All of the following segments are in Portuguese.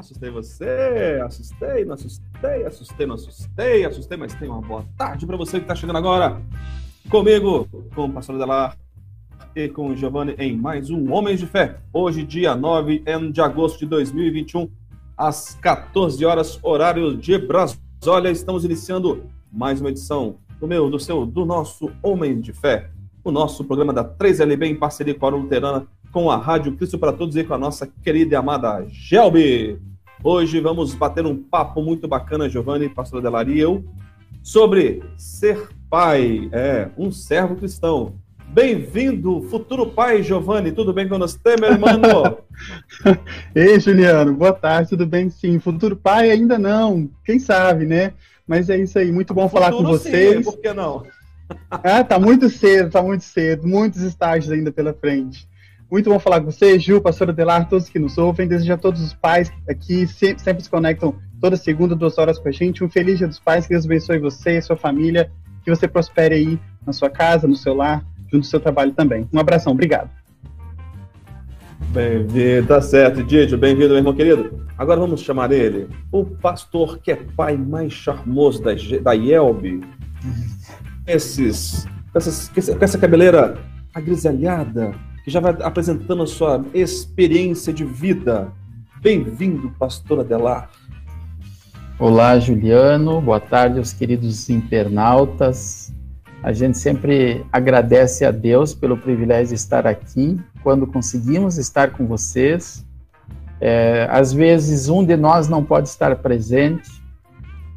assustei você, assustei, não assustei, assustei, não assustei, assustei, mas tem uma boa tarde para você que está chegando agora comigo, com o pastor Delar e com o Giovanni em mais um Homens de Fé. Hoje, dia 9 de agosto de 2021, às 14 horas, horário de Brasília, estamos iniciando mais uma edição do meu, do seu, do nosso Homens de Fé, o nosso programa da 3LB em parceria com a Luterana com a Rádio Cristo para Todos e com a nossa querida e amada Gelbi. Hoje vamos bater um papo muito bacana, Giovanni, pastor Delari e eu, sobre ser pai, é, um servo cristão. Bem-vindo, futuro pai, Giovanni. Tudo bem com você, meu irmão? Ei, Juliano, boa tarde, tudo bem? Sim, futuro pai ainda não, quem sabe, né? Mas é isso aí, muito bom futuro falar com vocês. Sim, por que não? ah, tá muito cedo, tá muito cedo, muitos estágios ainda pela frente. Muito bom falar com você, Ju, pastora Delar, todos que nos ouvem. Desejo a todos os pais aqui, sempre, sempre se conectam toda segunda, duas horas com a gente. Um feliz dia dos pais, que Deus abençoe você e sua família, que você prospere aí na sua casa, no seu lar, junto do seu trabalho também. Um abração, obrigado. Bem-vindo, tá certo, Didio, bem-vindo, meu irmão querido. Agora vamos chamar ele, o pastor que é pai mais charmoso da, da Yelb. Esses, essas, com essa cabeleira agrisalhada, que já vai apresentando a sua experiência de vida. Bem-vindo, pastor Adelar. Olá, Juliano. Boa tarde aos queridos internautas. A gente sempre agradece a Deus pelo privilégio de estar aqui, quando conseguimos estar com vocês. É, às vezes, um de nós não pode estar presente,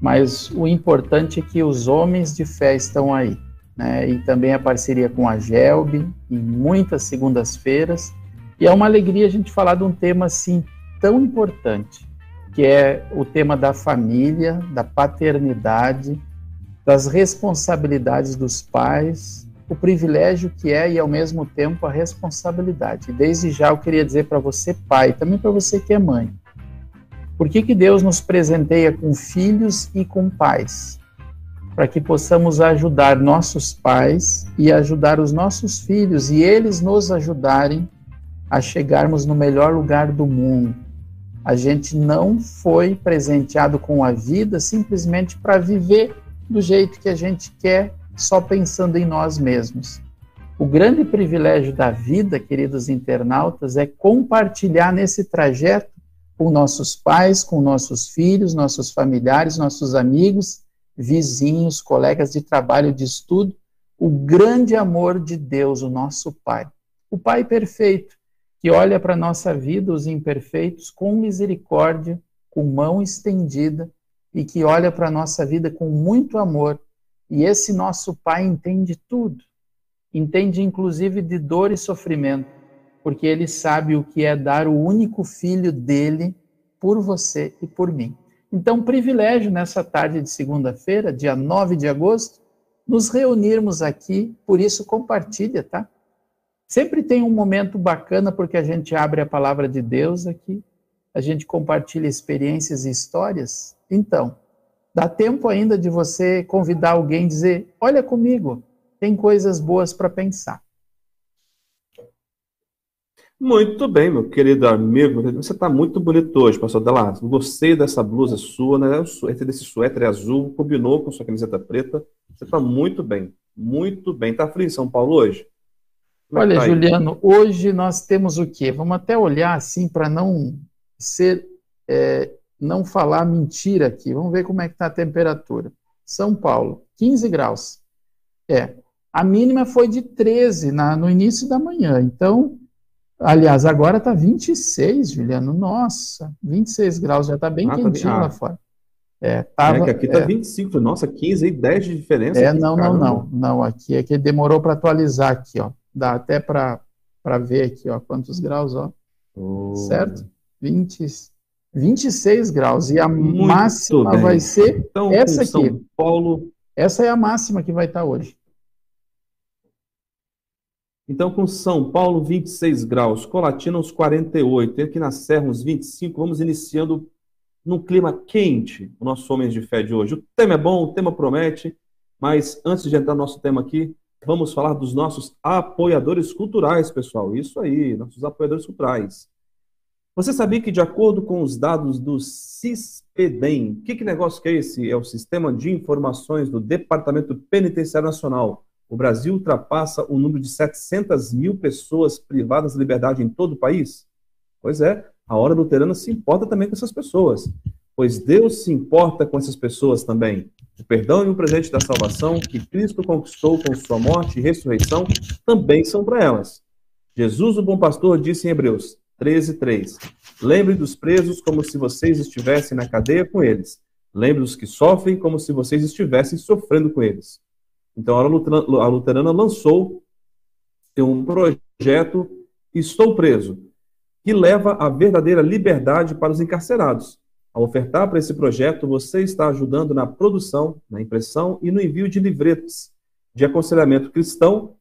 mas o importante é que os homens de fé estão aí né, e também a parceria com a Gelb, em muitas segundas-feiras. E é uma alegria a gente falar de um tema assim tão importante, que é o tema da família, da paternidade, das responsabilidades dos pais, o privilégio que é e ao mesmo tempo a responsabilidade. Desde já eu queria dizer para você, pai, também para você que é mãe. Por que, que Deus nos presenteia com filhos e com pais? Para que possamos ajudar nossos pais e ajudar os nossos filhos e eles nos ajudarem a chegarmos no melhor lugar do mundo. A gente não foi presenteado com a vida simplesmente para viver do jeito que a gente quer, só pensando em nós mesmos. O grande privilégio da vida, queridos internautas, é compartilhar nesse trajeto com nossos pais, com nossos filhos, nossos familiares, nossos amigos vizinhos, colegas de trabalho, de estudo, o grande amor de Deus, o nosso Pai. O Pai perfeito, que olha para a nossa vida, os imperfeitos, com misericórdia, com mão estendida, e que olha para a nossa vida com muito amor. E esse nosso Pai entende tudo. Entende inclusive de dor e sofrimento, porque ele sabe o que é dar o único filho dele por você e por mim. Então, privilégio nessa tarde de segunda-feira, dia 9 de agosto, nos reunirmos aqui, por isso compartilha, tá? Sempre tem um momento bacana porque a gente abre a palavra de Deus aqui, a gente compartilha experiências e histórias. Então, dá tempo ainda de você convidar alguém e dizer: "Olha comigo, tem coisas boas para pensar". Muito bem, meu querido amigo. Você está muito bonito hoje, pastor Delar. Gostei dessa blusa sua, né? Esse desse suéter azul, combinou com sua camiseta preta. Você está muito bem, muito bem. Está frio em São Paulo hoje? É Olha, tá Juliano, hoje nós temos o quê? Vamos até olhar assim para não ser, é, não falar mentira aqui. Vamos ver como é que está a temperatura. São Paulo, 15 graus. É, a mínima foi de 13 na, no início da manhã. Então, Aliás, agora está 26, Juliano. Nossa, 26 graus, já está bem ah, quentinho tá... lá fora. É, tava, é que aqui está é... 25, nossa, 15 e 10 de diferença. É, aqui, não, não, não, não. Aqui é que demorou para atualizar aqui, ó. Dá até para ver aqui, ó, quantos graus, ó. Oh. Certo? 20, 26 graus. E a Muito máxima bem. vai ser então, essa aqui. São Paulo. Essa é a máxima que vai estar tá hoje. Então, com São Paulo, 26 graus, Colatina, uns 48, aqui na Serra, uns 25, vamos iniciando num clima quente o nosso Homens de Fé de hoje. O tema é bom, o tema promete, mas antes de entrar no nosso tema aqui, vamos falar dos nossos apoiadores culturais, pessoal. Isso aí, nossos apoiadores culturais. Você sabia que, de acordo com os dados do CISPEDEM, que, que negócio que é esse? É o Sistema de Informações do Departamento Penitenciário Nacional. O Brasil ultrapassa o número de 700 mil pessoas privadas de liberdade em todo o país? Pois é, a hora luterana se importa também com essas pessoas, pois Deus se importa com essas pessoas também. O perdão e o presente da salvação que Cristo conquistou com sua morte e ressurreição também são para elas. Jesus, o bom pastor, disse em Hebreus: 13, 3. Lembre dos presos como se vocês estivessem na cadeia com eles. Lembre dos que sofrem como se vocês estivessem sofrendo com eles. Então, a luterana, lançou um projeto Estou Preso, que leva a verdadeira liberdade para os encarcerados. Ao ofertar para esse projeto, você está ajudando na produção, na impressão e no envio de livretos de aconselhamento cristão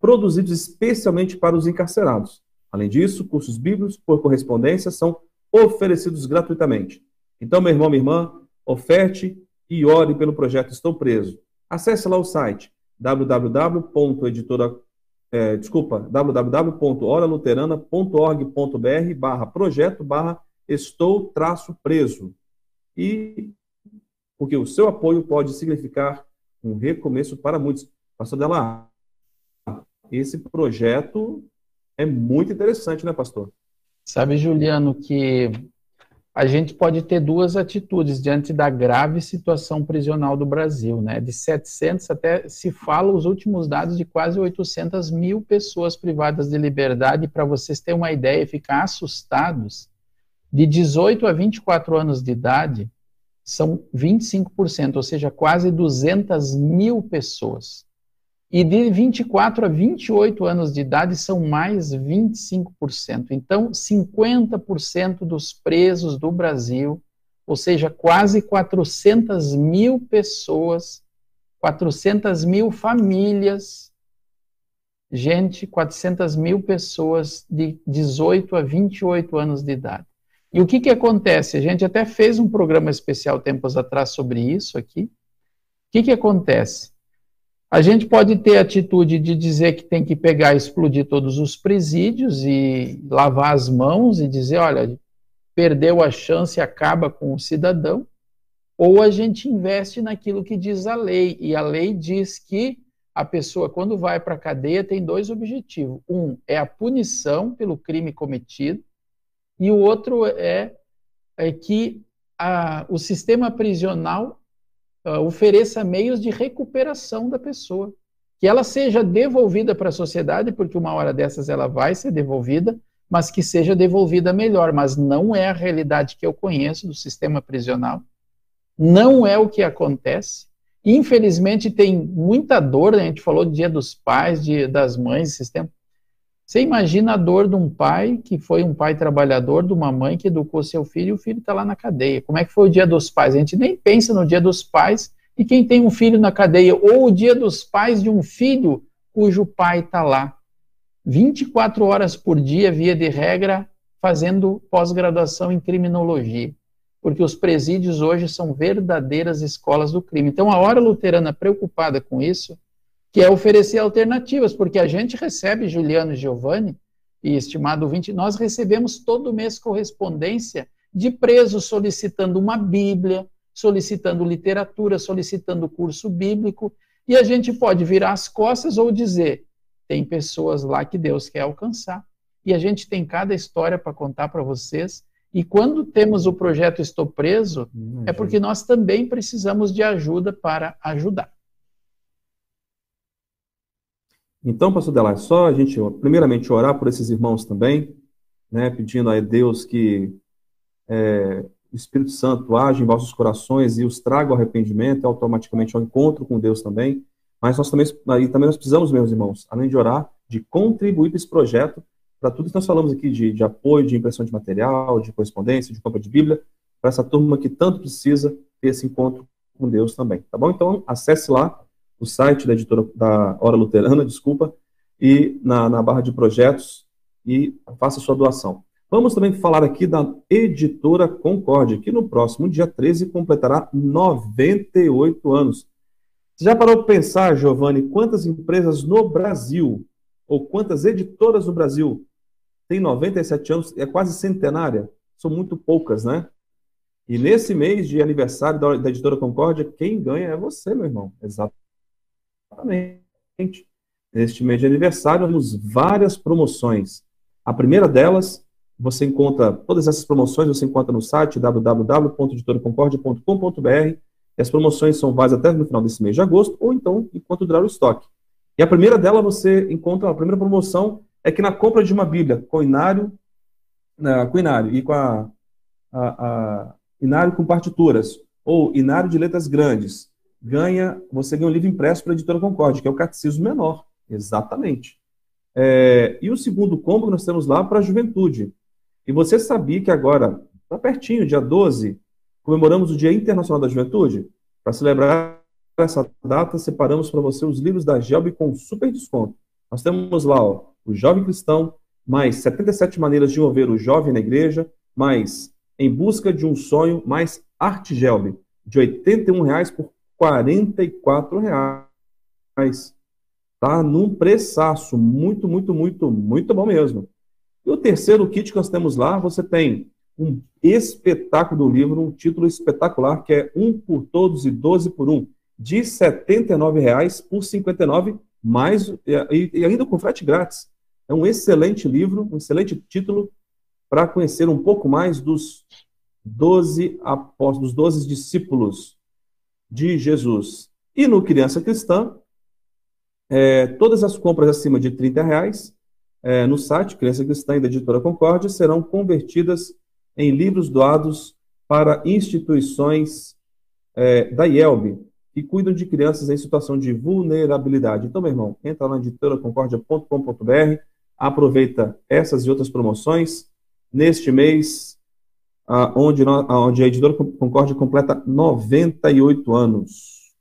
produzidos especialmente para os encarcerados. Além disso, cursos bíblicos por correspondência são oferecidos gratuitamente. Então, meu irmão, minha irmã, oferte e ore pelo projeto Estou Preso. Acesse lá o site www.editora é, desculpa, www.oraluterana.org.br barra projeto barra estou traço preso. E porque o seu apoio pode significar um recomeço para muitos. Pastor Dela, esse projeto é muito interessante, né, pastor? Sabe, Juliano, que a gente pode ter duas atitudes diante da grave situação prisional do Brasil, né? De 700 até se fala os últimos dados de quase 800 mil pessoas privadas de liberdade. Para vocês terem uma ideia e ficar assustados, de 18 a 24 anos de idade são 25%, ou seja, quase 200 mil pessoas. E de 24 a 28 anos de idade são mais 25%. Então, 50% dos presos do Brasil, ou seja, quase 400 mil pessoas, 400 mil famílias, gente, 400 mil pessoas de 18 a 28 anos de idade. E o que, que acontece? A gente até fez um programa especial tempos atrás sobre isso aqui. O que, que acontece? A gente pode ter a atitude de dizer que tem que pegar e explodir todos os presídios e lavar as mãos e dizer, olha, perdeu a chance acaba com o cidadão, ou a gente investe naquilo que diz a lei, e a lei diz que a pessoa, quando vai para a cadeia, tem dois objetivos. Um é a punição pelo crime cometido, e o outro é, é que a, o sistema prisional uh, ofereça meios de recuperação da pessoa. Que ela seja devolvida para a sociedade, porque uma hora dessas ela vai ser devolvida, mas que seja devolvida melhor. Mas não é a realidade que eu conheço do sistema prisional. Não é o que acontece. Infelizmente, tem muita dor. Né? A gente falou do dia dos pais, dia das mães, sistema. Você imagina a dor de um pai que foi um pai trabalhador, de uma mãe que educou seu filho e o filho está lá na cadeia. Como é que foi o dia dos pais? A gente nem pensa no dia dos pais e quem tem um filho na cadeia, ou o dia dos pais de um filho cujo pai está lá. 24 horas por dia, via de regra, fazendo pós-graduação em criminologia. Porque os presídios hoje são verdadeiras escolas do crime. Então, a hora luterana preocupada com isso que é oferecer alternativas, porque a gente recebe, Juliano e Giovanni, e estimado 20, nós recebemos todo mês correspondência de presos solicitando uma Bíblia, solicitando literatura, solicitando curso bíblico, e a gente pode virar as costas ou dizer: tem pessoas lá que Deus quer alcançar. E a gente tem cada história para contar para vocês. E quando temos o projeto Estou Preso, hum, é porque nós também precisamos de ajuda para ajudar. Então, pastor Delar, só a gente, primeiramente, orar por esses irmãos também, né, pedindo a Deus que é, o Espírito Santo age em vossos corações e os traga ao arrependimento, automaticamente ao encontro com Deus também. Mas nós também, aí também nós precisamos, meus irmãos, além de orar, de contribuir para esse projeto, para tudo que nós falamos aqui de, de apoio, de impressão de material, de correspondência, de compra de Bíblia, para essa turma que tanto precisa ter esse encontro com Deus também, tá bom? Então, acesse lá o site da editora da Hora Luterana, desculpa, e na, na barra de projetos e faça sua doação. Vamos também falar aqui da editora Concórdia, que no próximo dia 13 completará 98 anos. Você já parou para pensar, Giovanni, quantas empresas no Brasil, ou quantas editoras no Brasil, tem 97 anos, é quase centenária. São muito poucas, né? E nesse mês de aniversário da, da Editora Concórdia, quem ganha é você, meu irmão. Exatamente. Neste mês de aniversário, temos várias promoções. A primeira delas, você encontra, todas essas promoções você encontra no site www.editoraconcordia.com.br. As promoções são válidas até no final desse mês de agosto, ou então enquanto durar o estoque. E a primeira dela você encontra, a primeira promoção é que na compra de uma Bíblia com inário, na, com inário e com a, a, a inário com partituras, ou inário de letras grandes, ganha, você ganha um livro impresso para a editora Concorde, que é o Catecismo Menor. Exatamente. É, e o segundo combo que nós temos lá para a juventude. E você sabia que agora, está pertinho, dia 12, comemoramos o Dia Internacional da Juventude? Para celebrar essa data, separamos para você os livros da Gelb com super desconto. Nós temos lá ó, o Jovem Cristão, mais 77 maneiras de mover o jovem na igreja, mais em busca de um sonho, mais arte gelbe, de R$ 81,00 por R$ reais. Tá num preçaço muito, muito, muito, muito bom mesmo. E o terceiro kit que nós temos lá, você tem um espetáculo do livro, um título espetacular, que é Um por Todos e Doze por Um, de R$ 79,00 por R$ 59,00, mais, e, e ainda com frete grátis. É um excelente livro, um excelente título, para conhecer um pouco mais dos doze apóstolos, dos doze discípulos de Jesus. E no Criança Cristã, é, todas as compras acima de 30 reais é, no site Criança Cristã e da Editora Concórdia serão convertidas em livros doados para instituições é, da IELB, que cuidam de crianças em situação de vulnerabilidade. Então, meu irmão, entra lá na editoraconcordia.com.br, aproveita essas e outras promoções neste mês, onde, onde a editora Concórdia completa 98 anos.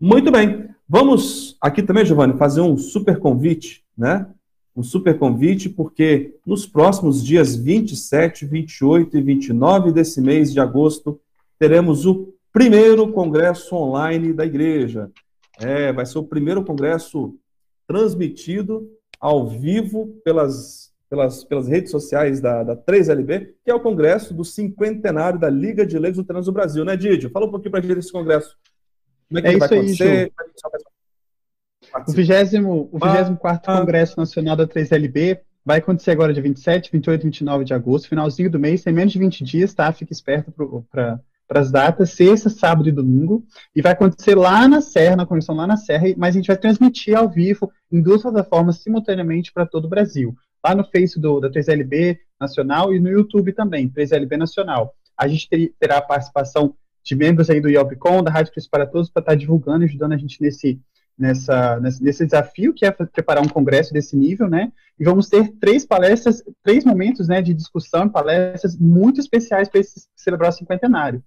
Muito bem. Vamos aqui também, Giovanni, fazer um super convite, né? Um super convite, porque nos próximos dias 27, 28 e 29 desse mês de agosto, teremos o primeiro congresso online da igreja. É, vai ser o primeiro congresso transmitido ao vivo pelas pelas, pelas redes sociais da, da 3LB, que é o congresso do cinquentenário da Liga de Leigos Luteranos do Brasil, né, Didio? Fala um pouquinho para a gente desse congresso. Como é que é vai acontecer? Aí, o 24 o ah, ah, Congresso Nacional da 3LB vai acontecer agora dia 27, 28 e 29 de agosto, finalzinho do mês, tem menos de 20 dias, tá? Fique esperto para para as datas, sexta, sábado e domingo, e vai acontecer lá na Serra, na convenção lá na Serra, mas a gente vai transmitir ao vivo em duas plataformas simultaneamente para todo o Brasil lá no Face do, da 3LB Nacional e no YouTube também, 3LB Nacional. A gente ter, terá a participação de membros aí do IOPCOM, da Rádio Cristo para Todos, para estar divulgando e ajudando a gente nesse, nessa, nesse desafio que é preparar um congresso desse nível, né? E vamos ter três palestras, três momentos né, de discussão e palestras muito especiais para celebrar o cinquentenário.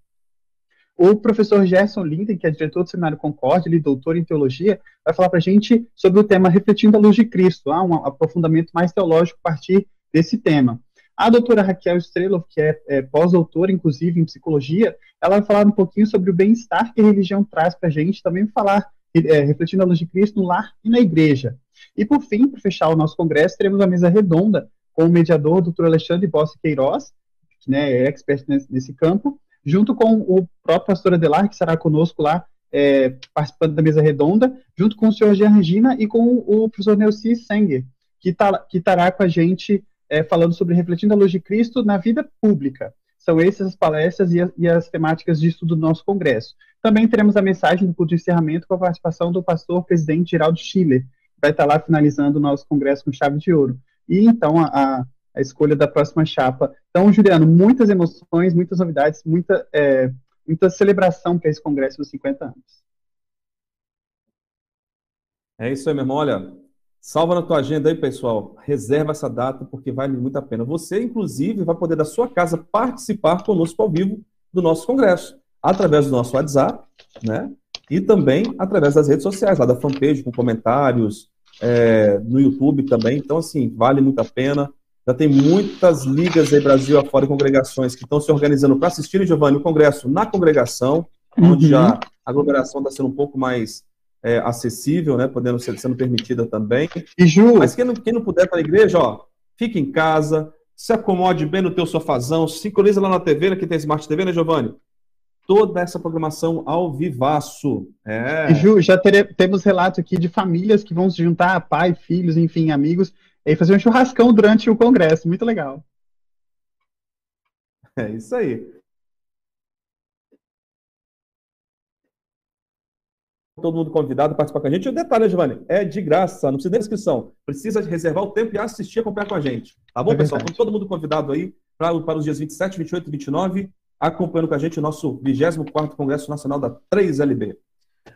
O professor Gerson Linden, que é diretor do Seminário Concórdia, ele é doutor em teologia, vai falar para a gente sobre o tema Refletindo a Luz de Cristo, ah, um aprofundamento mais teológico a partir desse tema. A doutora Raquel Strelov, que é, é pós-doutora, inclusive, em psicologia, ela vai falar um pouquinho sobre o bem-estar que a religião traz para a gente, também falar, é, refletindo a luz de Cristo no lar e na igreja. E, por fim, para fechar o nosso congresso, teremos uma mesa redonda com o mediador, doutor Alexandre Bossi Queiroz, que né, é expert nesse, nesse campo, junto com o próprio pastor Adelar, que estará conosco lá, é, participando da mesa redonda, junto com o senhor Jean Regina e com o professor Neuci Sanger, que, tá, que estará com a gente é, falando sobre refletindo a luz de Cristo na vida pública. São essas as palestras e, e, as temáticas de estudo do nosso congresso. Também teremos a mensagem do culto de encerramento com a participação do pastor presidente Geraldo Schiller, que vai estar lá finalizando o nosso congresso com chave de ouro. E então a, a escolha da próxima chapa. Então, Juliano, muitas emoções, muitas novidades, muita, é, muita celebração para esse congresso dos 50 anos. É isso aí, meu irmão. Olha, salva na tua agenda aí, pessoal. Reserva essa data porque vale muito a pena. Você, inclusive, vai poder da sua casa participar conosco ao vivo do nosso congresso, através do nosso WhatsApp, né? E também através das redes sociais, lá da fanpage, com comentários, é, no YouTube também. Então, assim, vale muito a pena. Já tem muitas ligas aí, Brasil afora, congregações que estão se organizando para assistirem, Giovanni, o congresso na congregação, uhum. onde já a aglomeração está sendo um pouco mais é, acessível, né? Podendo ser sendo permitida também. E Ju... Mas quem não, quem não puder para a igreja, ó, fique em casa, se acomode bem no teu sofazão, sincroniza lá na TV, né, que tem Smart TV, né, Giovanni? Toda essa programação ao vivaço. É. E Ju, já tere, temos relatos aqui de famílias que vão se juntar, pai, filhos, enfim, amigos, e fazer um churrascão durante o congresso. Muito legal. É isso aí. todo mundo convidado a participar com a gente. E o detalhe, Giovanni, é de graça, não precisa de inscrição. Precisa reservar o tempo e assistir, acompanhar com a gente. Tá bom, é pessoal? Então, todo mundo convidado aí para, para os dias 27, 28 e 29, acompanhando com a gente o nosso 24º Congresso Nacional da 3LB.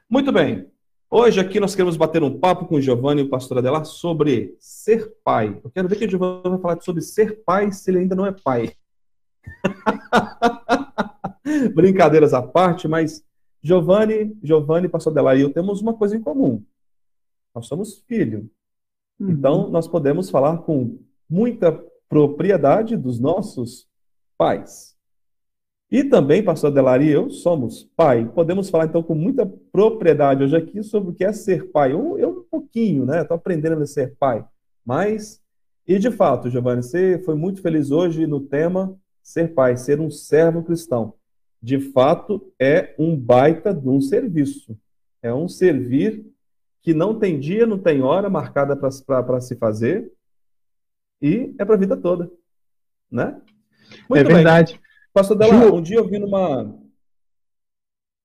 Muito bem. Hoje aqui nós queremos bater um papo com o Giovanni e o pastor Adelar sobre ser pai. Eu quero ver que o Giovanni vai falar sobre ser pai se ele ainda não é pai. Brincadeiras à parte, mas Giovanni, Giovanni, pastor Adelar e eu temos uma coisa em comum. Nós somos filhos. Uhum. Então, nós podemos falar com muita propriedade dos nossos pais. E também, pastor Adelar e eu somos pai. Podemos falar, então, com muita propriedade hoje aqui sobre o que é ser pai. Eu, eu um pouquinho, né? Estou aprendendo a ser pai. Mas, e de fato, Giovanni, você foi muito feliz hoje no tema ser pai, ser um servo cristão de fato, é um baita de um serviço. É um servir que não tem dia, não tem hora marcada para se fazer e é para a vida toda. Né? Muito é bem. verdade. Pastor Dela, um dia eu vi numa.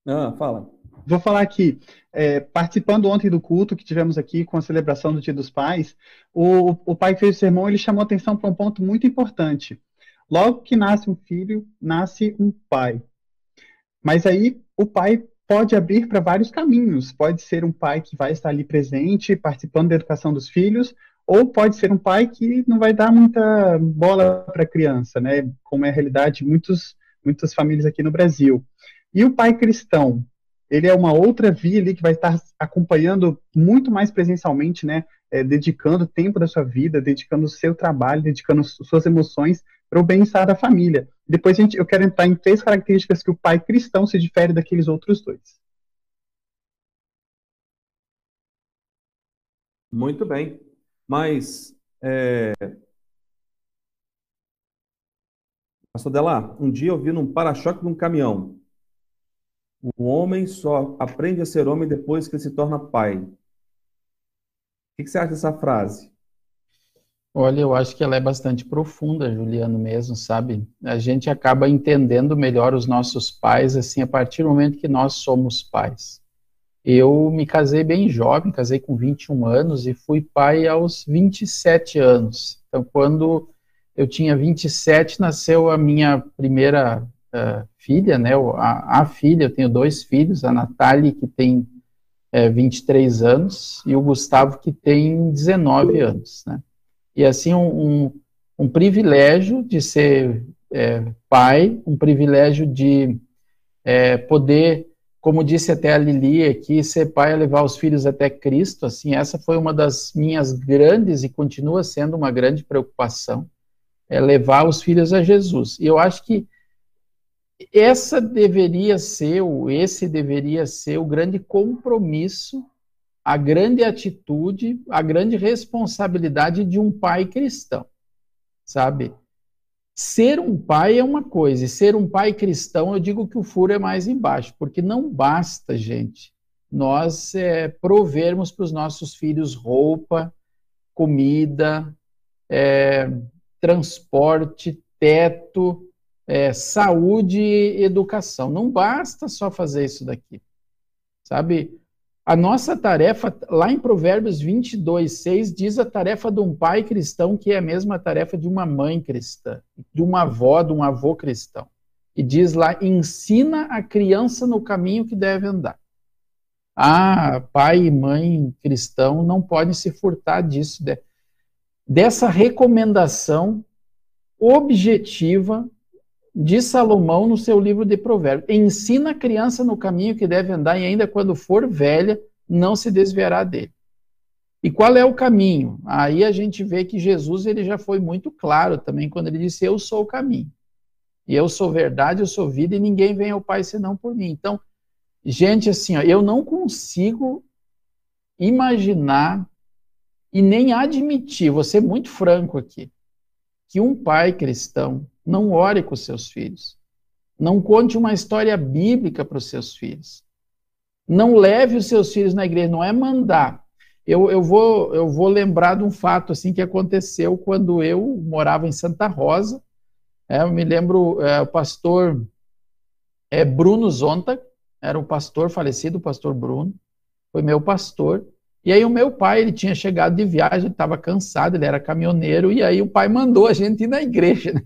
Ah, fala. Vou falar aqui. É, participando ontem do culto que tivemos aqui com a celebração do Dia dos Pais, o, o pai que fez o sermão ele chamou atenção para um ponto muito importante. Logo que nasce um filho, nasce um pai. Mas aí o pai pode abrir para vários caminhos. Pode ser um pai que vai estar ali presente, participando da educação dos filhos, ou pode ser um pai que não vai dar muita bola para a criança, né? Como é a realidade de muitos, muitas famílias aqui no Brasil. E o pai cristão, ele é uma outra via ali que vai estar acompanhando muito mais presencialmente, né? É, dedicando tempo da sua vida, dedicando o seu trabalho, dedicando suas emoções para o bem-estar da família. Depois gente, eu quero entrar em três características que o pai cristão se difere daqueles outros dois. Muito bem. Mas, é... Pastor Delar, um dia eu vi num para-choque de um caminhão. O homem só aprende a ser homem depois que ele se torna pai. O que você acha dessa frase? Olha, eu acho que ela é bastante profunda, Juliano, mesmo, sabe? A gente acaba entendendo melhor os nossos pais, assim, a partir do momento que nós somos pais. Eu me casei bem jovem, casei com 21 anos e fui pai aos 27 anos. Então, quando eu tinha 27, nasceu a minha primeira uh, filha, né? A, a, filha, eu tenho dois filhos, a Natália, que tem uh, eh, 23 anos, e o Gustavo, que tem 19 anos, né? e assim um, um, um privilégio de ser é, pai, um privilégio de é, poder, como disse até a Lili aqui, ser pai é levar os filhos até Cristo, assim, essa foi uma das minhas grandes e continua sendo uma grande preocupação, é levar os filhos a Jesus. E eu acho que essa deveria ser, esse deveria ser o grande compromisso a grande atitude, a grande responsabilidade de um pai cristão, sabe? Ser um pai é uma coisa, e ser um pai cristão, eu digo que o furo é mais embaixo, porque não basta, gente, nós é, provermos para os nossos filhos roupa, comida, é, transporte, teto, é, saúde e educação. Não basta só fazer isso daqui, sabe? A nossa tarefa, lá em Provérbios 22, 6, diz a tarefa de um pai cristão, que é a mesma tarefa de uma mãe cristã, de uma avó, de um avô cristão. E diz lá: ensina a criança no caminho que deve andar. Ah, pai e mãe cristão não podem se furtar disso, dessa recomendação objetiva de Salomão no seu livro de Provérbios. Ensina a criança no caminho que deve andar e ainda quando for velha, não se desviará dele. E qual é o caminho? Aí a gente vê que Jesus ele já foi muito claro também quando ele disse: Eu sou o caminho. E eu sou verdade, eu sou vida e ninguém vem ao Pai senão por mim. Então, gente, assim, ó, eu não consigo imaginar e nem admitir, vou ser muito franco aqui, que um pai cristão não ore com seus filhos. Não conte uma história bíblica para os seus filhos. Não leve os seus filhos na igreja, não é mandar. Eu, eu, vou, eu vou lembrar de um fato assim que aconteceu quando eu morava em Santa Rosa. É, eu me lembro, é, o pastor é, Bruno Zonta, era o pastor falecido, o pastor Bruno, foi meu pastor. E aí o meu pai, ele tinha chegado de viagem, estava cansado, ele era caminhoneiro, e aí o pai mandou a gente ir na igreja, né?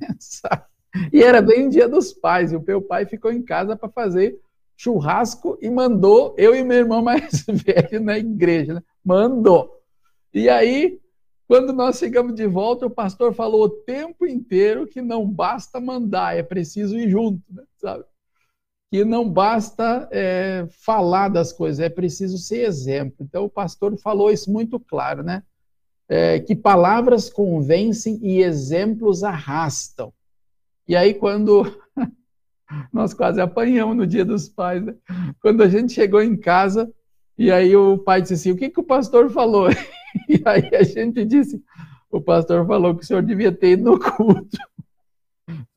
E era bem o dia dos pais, e o meu pai ficou em casa para fazer churrasco e mandou eu e meu irmão mais velho na igreja, né? Mandou. E aí, quando nós chegamos de volta, o pastor falou o tempo inteiro que não basta mandar, é preciso ir junto, né? sabe? Que não basta é, falar das coisas, é preciso ser exemplo. Então, o pastor falou isso muito claro, né? É, que palavras convencem e exemplos arrastam. E aí, quando nós quase apanhamos no dia dos pais, né? quando a gente chegou em casa, e aí o pai disse assim: O que, que o pastor falou? E aí a gente disse: O pastor falou que o senhor devia ter ido no culto.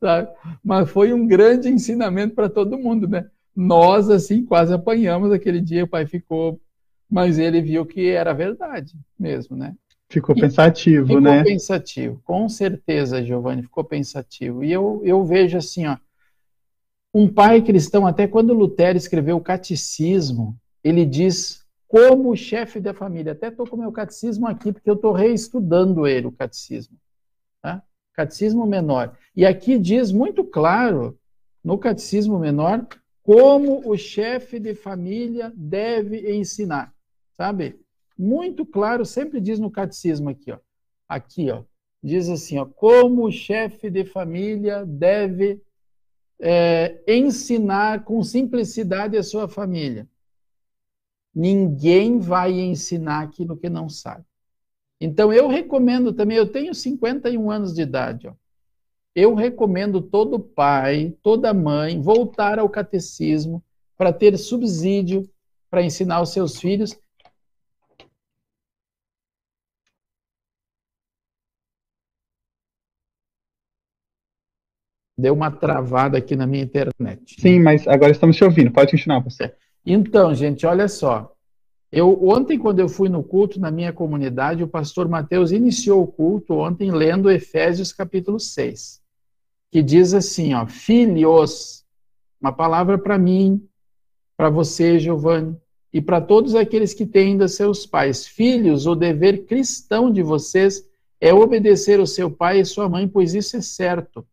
Sabe? Mas foi um grande ensinamento para todo mundo, né? Nós, assim, quase apanhamos aquele dia, o pai ficou, mas ele viu que era verdade mesmo, né? Ficou pensativo, ficou né? Ficou pensativo, com certeza, Giovanni, ficou pensativo. E eu, eu vejo assim, ó, um pai cristão, até quando Lutero escreveu o catecismo, ele diz como chefe da família. Até estou com o meu catecismo aqui, porque eu estou reestudando ele, o catecismo. Catecismo menor. E aqui diz muito claro, no catecismo menor, como o chefe de família deve ensinar. Sabe? muito claro, sempre diz no catecismo aqui, ó. Aqui, ó. Diz assim, ó, como o chefe de família deve é, ensinar com simplicidade a sua família. Ninguém vai ensinar aquilo que não sabe. Então, eu recomendo também, eu tenho 51 anos de idade, ó. Eu recomendo todo pai, toda mãe voltar ao catecismo para ter subsídio para ensinar os seus filhos Deu uma travada aqui na minha internet. Sim, mas agora estamos te ouvindo. Pode continuar, você. Então, gente, olha só. Eu ontem, quando eu fui no culto na minha comunidade, o pastor Mateus iniciou o culto ontem lendo Efésios capítulo 6, que diz assim, ó, filhos, uma palavra para mim, para você, Giovanni, e para todos aqueles que têm ainda seus pais. Filhos, o dever cristão de vocês é obedecer o seu pai e sua mãe, pois isso é certo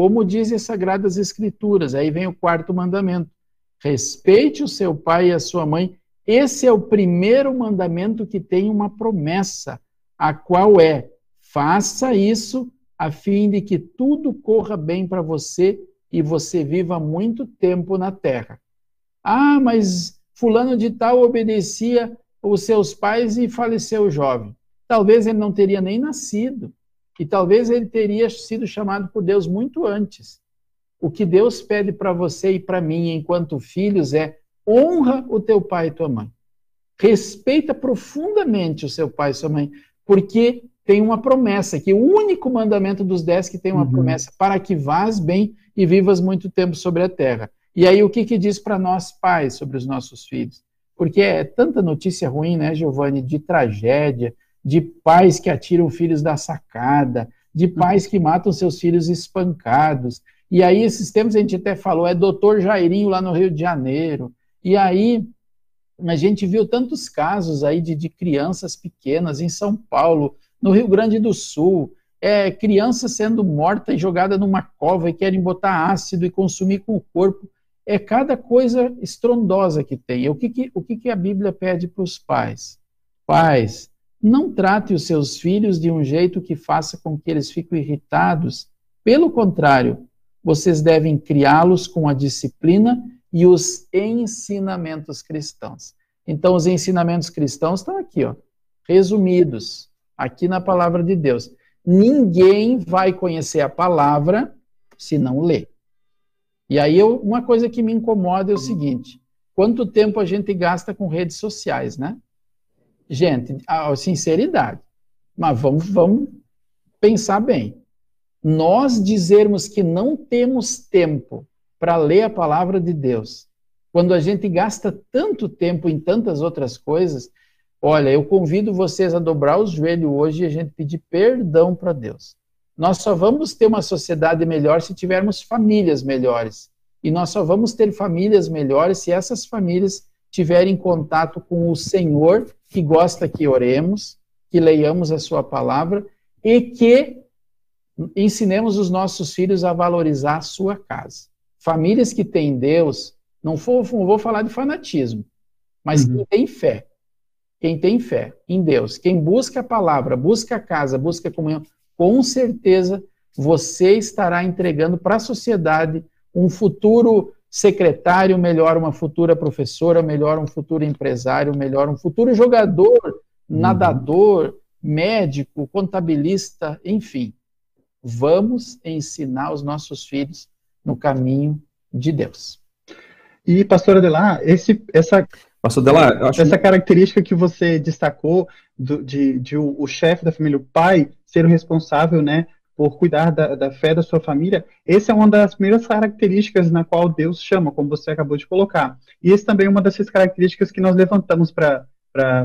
como dizem as Sagradas Escrituras. Aí vem o quarto mandamento: respeite o seu pai e a sua mãe. Esse é o primeiro mandamento que tem uma promessa, a qual é: faça isso a fim de que tudo corra bem para você e você viva muito tempo na terra. Ah, mas fulano de tal obedecia os seus pais e faleceu jovem. Talvez ele não teria nem nascido. E talvez ele teria sido chamado por Deus muito antes. O que Deus pede para você e para mim, enquanto filhos, é honra o teu pai e tua mãe. Respeita profundamente o seu pai e sua mãe, porque tem uma promessa, que o único mandamento dos dez que tem uma uhum. promessa, para que vás bem e vivas muito tempo sobre a terra. E aí o que, que diz para nós pais sobre os nossos filhos? Porque é tanta notícia ruim, né, Giovanni, de tragédia, de pais que atiram filhos da sacada, de pais que matam seus filhos espancados. E aí, esses tempos a gente até falou, é doutor Jairinho lá no Rio de Janeiro. E aí, a gente viu tantos casos aí de, de crianças pequenas em São Paulo, no Rio Grande do Sul, é, criança sendo morta e jogada numa cova e querem botar ácido e consumir com o corpo. É cada coisa estrondosa que tem. O que, que, o que, que a Bíblia pede para os pais? Pais, não trate os seus filhos de um jeito que faça com que eles fiquem irritados. Pelo contrário, vocês devem criá-los com a disciplina e os ensinamentos cristãos. Então, os ensinamentos cristãos estão aqui, ó, resumidos, aqui na palavra de Deus. Ninguém vai conhecer a palavra se não ler. E aí, eu, uma coisa que me incomoda é o seguinte: quanto tempo a gente gasta com redes sociais, né? Gente, a sinceridade. Mas vamos, vamos pensar bem. nós dizermos que não temos tempo para ler a palavra de Deus, quando a gente gasta tanto tempo em tantas outras coisas, olha, eu convido vocês a dobrar os joelhos hoje e a gente pedir perdão para Deus. Nós só vamos ter uma sociedade melhor se tivermos famílias melhores. E nós só vamos ter famílias melhores se essas famílias tiverem contato com o Senhor, que gosta que oremos, que leiamos a sua palavra e que ensinemos os nossos filhos a valorizar a sua casa. Famílias que têm Deus, não vou, não vou falar de fanatismo, mas uhum. quem tem fé, quem tem fé em Deus, quem busca a palavra, busca a casa, busca a comunhão, com certeza você estará entregando para a sociedade um futuro secretário melhor, uma futura professora melhor, um futuro empresário melhor, um futuro jogador, uhum. nadador, médico, contabilista, enfim. Vamos ensinar os nossos filhos no caminho de Deus. E, pastor Adelar, esse, essa, Pastor Adelar, acho... essa característica que você destacou do, de, de o, o chefe da família, o pai, ser o responsável, né, por cuidar da, da, fé da sua família, essa é uma das primeiras características na qual Deus chama, como você acabou de colocar. E esse também é uma dessas características que nós levantamos para,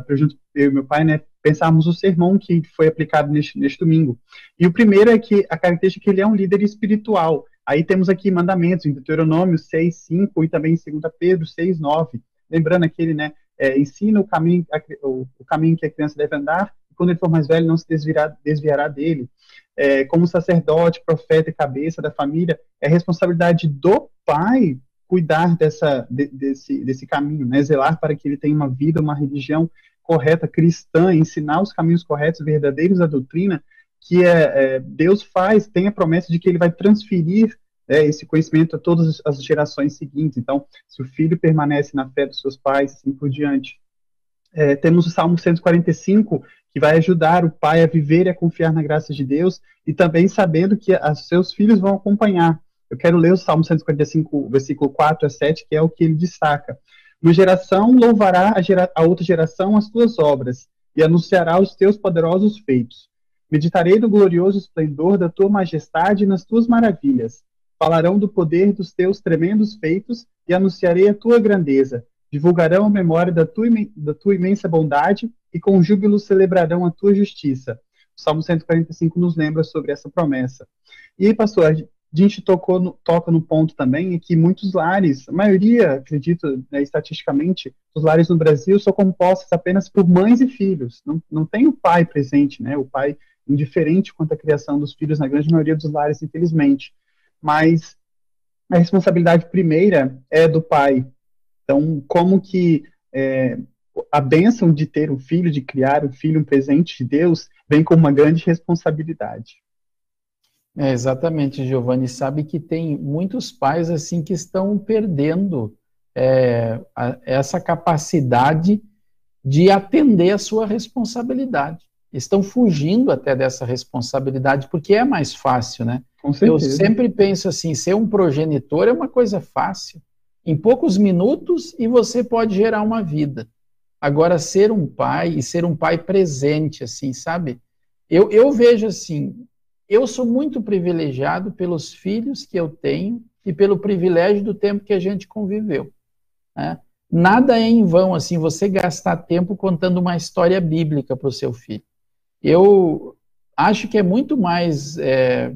junto eu e meu pai, né, pensarmos o sermão que foi aplicado neste, neste domingo. E o primeiro é que a característica é que ele é um líder espiritual. Aí temos aqui mandamentos em Deuteronômio 6, 5 e também em 2 Pedro 6, 9. Lembrando aquele, né, é, ensina o caminho, a, o, o, caminho que a criança deve andar, e quando ele for mais velho não se desviará, desviará dele. É, como sacerdote, profeta e cabeça da família, é responsabilidade do pai cuidar dessa, de, desse, desse caminho, né, zelar para que ele tenha uma vida, uma religião correta, cristã, ensinar os caminhos corretos, verdadeiros da doutrina, que é, é, Deus faz, tem a promessa de que ele vai transferir é, esse conhecimento a todas as gerações seguintes. Então, se o filho permanece na fé dos seus pais, assim por diante. É, temos o Salmo 145, que vai ajudar o pai a viver e a confiar na graça de Deus, e também sabendo que os seus filhos vão acompanhar. Eu quero ler o Salmo 145, versículo 4 a 7, que é o que ele destaca. Uma geração louvará a, gera, a outra geração as tuas obras, e anunciará os teus poderosos feitos. Meditarei no glorioso esplendor da tua majestade e nas tuas maravilhas. Falarão do poder dos teus tremendos feitos e anunciarei a tua grandeza. Divulgarão a memória da tua, da tua imensa bondade e com júbilo celebrarão a tua justiça. O Salmo 145 nos lembra sobre essa promessa. E aí, pastor, a gente tocou no, toca no ponto também que muitos lares, a maioria, acredito, né, estatisticamente, os lares no Brasil são compostos apenas por mães e filhos. Não, não tem o pai presente, né? O pai indiferente quanto à criação dos filhos na grande maioria dos lares, infelizmente. Mas a responsabilidade primeira é do pai. Então, como que é, a bênção de ter um filho, de criar um filho, um presente de Deus, vem com uma grande responsabilidade. É, exatamente, Giovanni. Sabe que tem muitos pais assim que estão perdendo é, a, essa capacidade de atender a sua responsabilidade estão fugindo até dessa responsabilidade, porque é mais fácil, né? Eu sempre penso assim, ser um progenitor é uma coisa fácil. Em poucos minutos e você pode gerar uma vida. Agora, ser um pai e ser um pai presente, assim, sabe? Eu, eu vejo assim, eu sou muito privilegiado pelos filhos que eu tenho e pelo privilégio do tempo que a gente conviveu. Né? Nada é em vão, assim, você gastar tempo contando uma história bíblica para o seu filho. Eu acho que é muito mais é,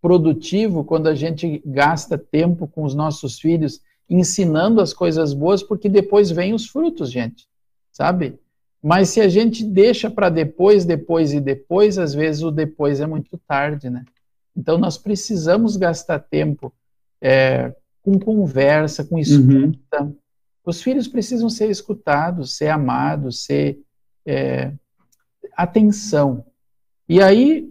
produtivo quando a gente gasta tempo com os nossos filhos ensinando as coisas boas, porque depois vem os frutos, gente, sabe? Mas se a gente deixa para depois, depois e depois, às vezes o depois é muito tarde, né? Então nós precisamos gastar tempo é, com conversa, com escuta. Uhum. Os filhos precisam ser escutados, ser amados, ser é, atenção. E aí,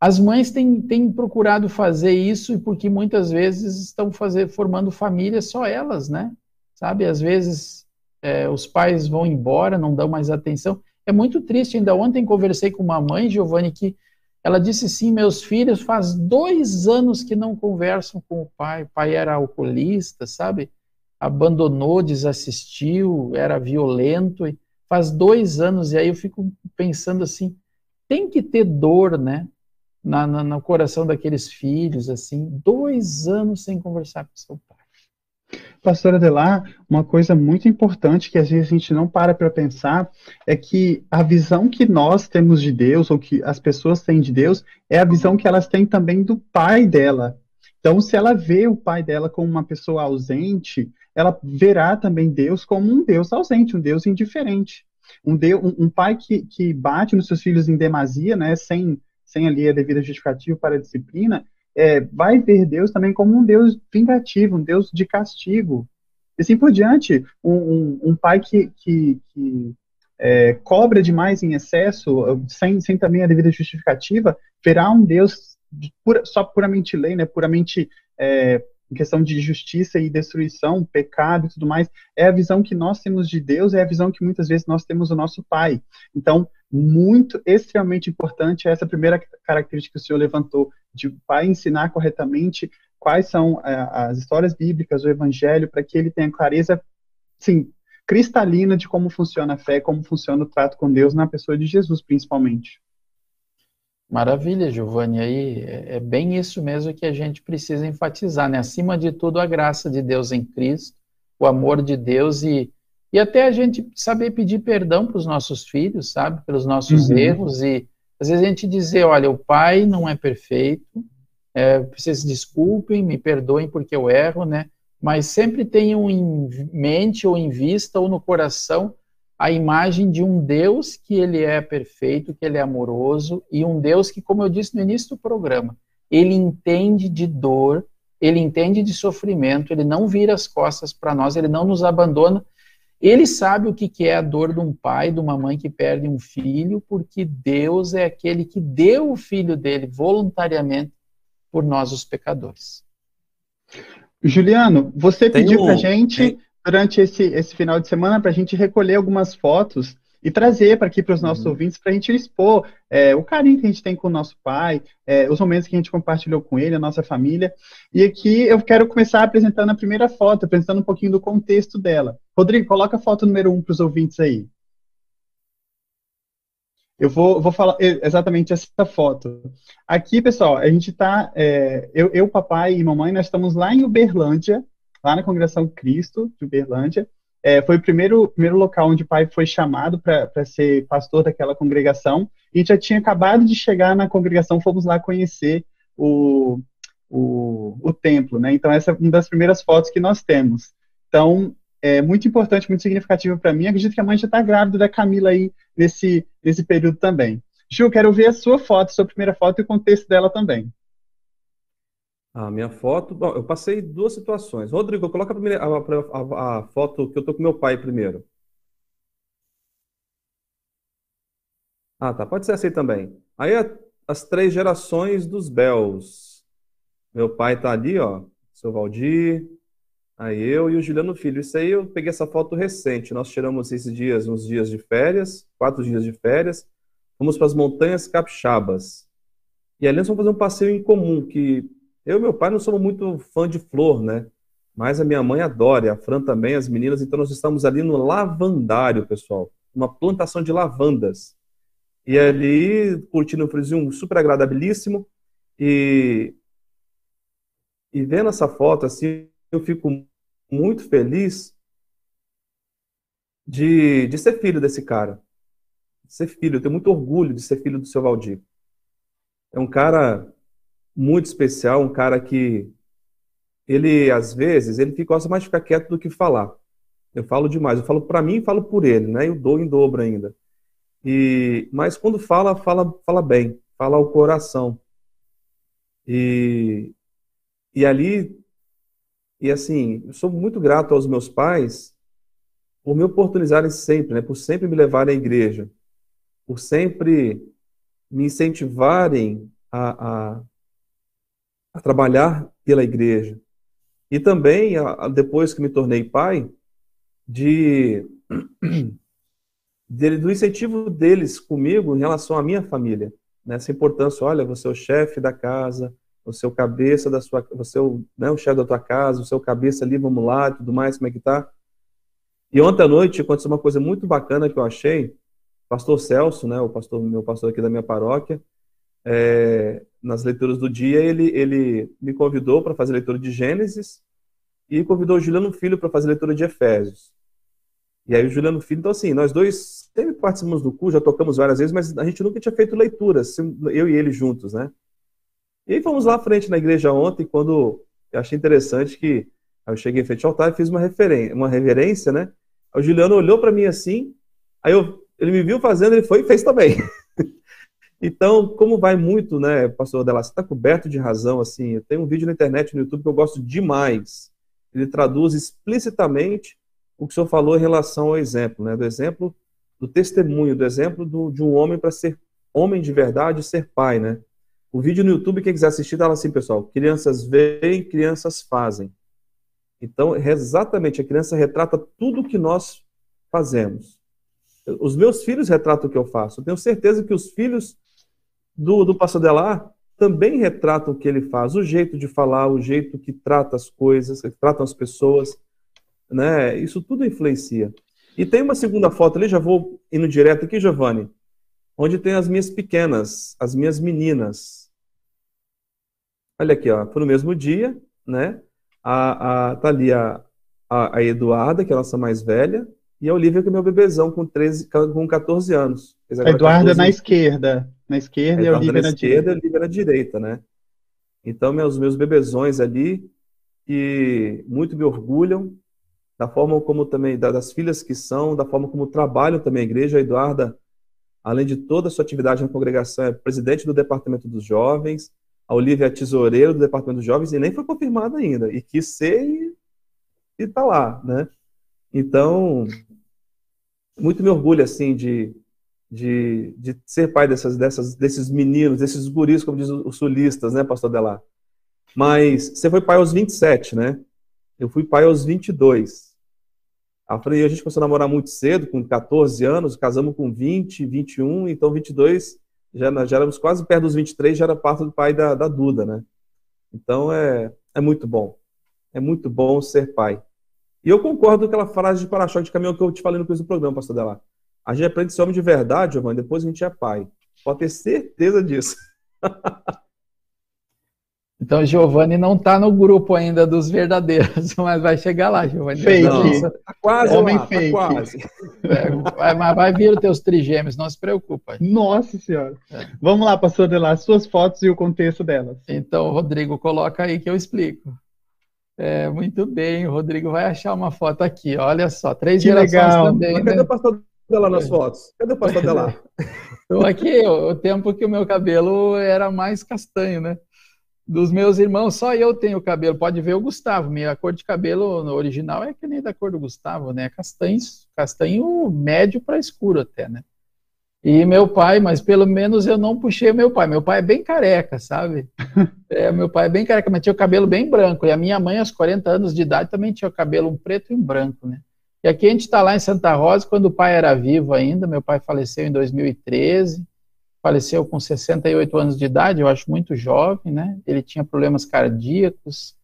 as mães têm, têm procurado fazer isso porque muitas vezes estão fazer, formando família só elas, né? Sabe? Às vezes é, os pais vão embora, não dão mais atenção. É muito triste. Ainda ontem conversei com uma mãe, Giovanni, que ela disse assim: meus filhos faz dois anos que não conversam com o pai. O pai era alcoolista, sabe? Abandonou, desassistiu, era violento. E faz dois anos, e aí eu fico pensando assim, tem que ter dor, né? na, na, no coração daqueles filhos, assim, dois anos sem conversar com seu pai. Pastora Adelar, uma coisa muito importante que às vezes a gente não para para pensar é que a visão que nós temos de Deus, ou que as pessoas têm de Deus, é a visão que elas têm também do pai dela. Então, se ela vê o pai dela como uma pessoa ausente, ela verá também Deus como um Deus ausente, um Deus indiferente. Um, Deus, um, um pai que, que bate nos seus filhos em demasia, né, sem, sem ali a devida justificativa para a disciplina, é, vai ver Deus também como um Deus vingativo, um Deus de castigo. E assim por diante, um, um, um pai que, que, que é, cobra demais em excesso, sem, sem também a devida justificativa, verá um Deus pura, só puramente lei, né, puramente é, em questão de justiça e destruição, pecado e tudo mais, é a visão que nós temos de Deus, é a visão que muitas vezes nós temos do nosso Pai. Então, muito, extremamente importante essa primeira característica que o senhor levantou, de o pai ensinar corretamente quais são é, as histórias bíblicas, o evangelho, para que ele tenha clareza, sim, cristalina de como funciona a fé, como funciona o trato com Deus na pessoa de Jesus, principalmente. Maravilha, Giovanni. Aí é, é bem isso mesmo que a gente precisa enfatizar, né? Acima de tudo, a graça de Deus em Cristo, o amor de Deus e, e até a gente saber pedir perdão para os nossos filhos, sabe? Pelos nossos uhum. erros e às vezes a gente dizer, olha, o pai não é perfeito, é, vocês desculpem, me perdoem porque eu erro, né? Mas sempre tenham em mente ou em vista ou no coração a imagem de um Deus que ele é perfeito, que ele é amoroso e um Deus que, como eu disse no início do programa, ele entende de dor, ele entende de sofrimento, ele não vira as costas para nós, ele não nos abandona. Ele sabe o que é a dor de um pai, de uma mãe que perde um filho, porque Deus é aquele que deu o filho dele voluntariamente por nós, os pecadores. Juliano, você Tem pediu um... para gente. Tem durante esse, esse final de semana para a gente recolher algumas fotos e trazer para aqui para os nossos uhum. ouvintes para a gente expor é, o carinho que a gente tem com o nosso pai, é, os momentos que a gente compartilhou com ele, a nossa família. E aqui eu quero começar apresentando a primeira foto, apresentando um pouquinho do contexto dela. Rodrigo, coloca a foto número um para os ouvintes aí. Eu vou, vou falar exatamente essa foto. Aqui, pessoal, a gente está, é, eu, eu, papai e mamãe, nós estamos lá em Uberlândia, lá na Congregação Cristo, de Uberlândia. É, foi o primeiro, primeiro local onde o pai foi chamado para ser pastor daquela congregação. E já tinha acabado de chegar na congregação, fomos lá conhecer o, o, o templo, né? Então, essa é uma das primeiras fotos que nós temos. Então, é muito importante, muito significativa para mim. Acredito que a mãe já está grávida da Camila aí nesse, nesse período também. Ju, quero ver a sua foto, sua primeira foto e o contexto dela também. A minha foto. Bom, eu passei duas situações. Rodrigo, coloca a, primeira, a, a, a foto que eu tô com meu pai primeiro. Ah, tá. Pode ser assim também. Aí as três gerações dos Bells. Meu pai tá ali, ó. Seu Valdir. Aí eu e o Juliano Filho. Isso aí eu peguei essa foto recente. Nós tiramos esses dias, uns dias de férias, quatro dias de férias. Fomos para as Montanhas Capixabas. E ali nós vamos fazer um passeio em comum, que eu e meu pai não somos muito fã de flor, né? Mas a minha mãe adora, e a Fran também, as meninas. Então nós estamos ali no lavandário, pessoal. Uma plantação de lavandas. E ali, curtindo um friozinho super agradabilíssimo. E, e vendo essa foto, assim, eu fico muito feliz de, de ser filho desse cara. De ser filho, eu tenho muito orgulho de ser filho do seu Valdir. É um cara muito especial, um cara que ele às vezes ele gosta mais de ficar quieto do que falar. Eu falo demais, eu falo para mim e falo por ele, né? Eu dou em dobro ainda. E mas quando fala, fala, fala bem, fala ao coração. E e ali e assim, eu sou muito grato aos meus pais por me oportunizarem sempre, né? Por sempre me levarem à igreja, por sempre me incentivarem a, a a trabalhar pela igreja. E também, depois que me tornei pai, de, de, do incentivo deles comigo em relação à minha família. Nessa importância, olha, você é o chefe da casa, você é o cabeça da sua, você é o, né, o chefe da tua casa, você é o cabeça ali, vamos lá, tudo mais, como é que tá? E ontem à noite aconteceu uma coisa muito bacana que eu achei. pastor Celso, né, o pastor, meu pastor aqui da minha paróquia, é, nas leituras do dia, ele, ele me convidou para fazer leitura de Gênesis e convidou o Juliano Filho para fazer leitura de Efésios. E aí o Juliano Filho, então assim, nós dois sempre participamos do curso, já tocamos várias vezes, mas a gente nunca tinha feito leituras, eu e ele juntos, né? E aí fomos lá à frente na igreja ontem, quando eu achei interessante que eu cheguei em frente ao altar e fiz uma, referência, uma reverência, né? O Juliano olhou para mim assim, aí eu, ele me viu fazendo, ele foi e fez também. então, como vai muito, né, pastor Adela, você está coberto de razão, assim, tenho um vídeo na internet, no YouTube, que eu gosto demais. Ele traduz explicitamente o que o senhor falou em relação ao exemplo, né, do exemplo do testemunho, do exemplo do, de um homem para ser homem de verdade e ser pai, né? O vídeo no YouTube, quem quiser assistir, tá lá assim, pessoal. Crianças veem, crianças fazem. Então, exatamente, a criança retrata tudo que nós fazemos. Os meus filhos retratam o que eu faço. Eu tenho certeza que os filhos do, do pastor Delar também retratam o que ele faz, o jeito de falar, o jeito que trata as coisas, que tratam as pessoas, né? Isso tudo influencia. E tem uma segunda foto ali, já vou indo direto aqui, Giovanni, onde tem as minhas pequenas, as minhas meninas. Olha aqui, ó, foi no mesmo dia, né? A, a, tá ali a, a, a Eduarda, que é a nossa mais velha, e a Olivia, que é meu bebezão, com, 13, com 14 anos. A Eduarda 14... na esquerda. Na esquerda e a Olivia na, na esquerda direita. e Olivia na direita, né? Então, meus, meus bebezões ali, que muito me orgulham, da forma como também, das filhas que são, da forma como trabalham também a igreja. A Eduarda, além de toda a sua atividade na congregação, é presidente do Departamento dos Jovens, a Olivia é tesoureira do Departamento dos Jovens e nem foi confirmada ainda, e quis ser e está lá, né? Então, muito me orgulho, assim, de, de, de ser pai dessas, dessas, desses meninos, desses guris, como diz os sulistas, né, pastor Delar? Mas você foi pai aos 27, né? Eu fui pai aos 22. A Fran a gente começou a namorar muito cedo, com 14 anos, casamos com 20, 21, então 22, já, já éramos quase perto dos 23, já era parte do pai da, da Duda, né? Então é, é muito bom. É muito bom ser pai. E eu concordo com aquela frase de para-choque de caminhão que eu te falei no começo do programa, pastor Delar. A gente aprende a ser homem de verdade, Giovanni, depois a gente é pai. Pode ter certeza disso. Então, Giovanni não está no grupo ainda dos verdadeiros, mas vai chegar lá, Giovanni. Fake. Tá quase Homem lá, tá fake. Tá quase. É, vai, mas vai vir os teus trigêmeos, não se preocupa. Nossa Senhora. É. Vamos lá, pastor Delar, suas fotos e o contexto delas. Então, Rodrigo, coloca aí que eu explico. É, muito bem, o Rodrigo vai achar uma foto aqui, olha só, três que gerações legal. também. Mas cadê né? o pastor dela nas fotos? Cadê o pastor dela? Então, aqui, o tempo que o meu cabelo era mais castanho, né? Dos meus irmãos, só eu tenho cabelo. Pode ver o Gustavo. Minha cor de cabelo no original é que nem da cor do Gustavo, né? Castanho, castanho médio para escuro até, né? E meu pai, mas pelo menos eu não puxei meu pai. Meu pai é bem careca, sabe? É, meu pai é bem careca, mas tinha o cabelo bem branco. E a minha mãe, aos 40 anos de idade, também tinha o cabelo um preto e um branco, né? E aqui a gente está lá em Santa Rosa, quando o pai era vivo ainda. Meu pai faleceu em 2013 faleceu com 68 anos de idade, eu acho muito jovem, né? Ele tinha problemas cardíacos.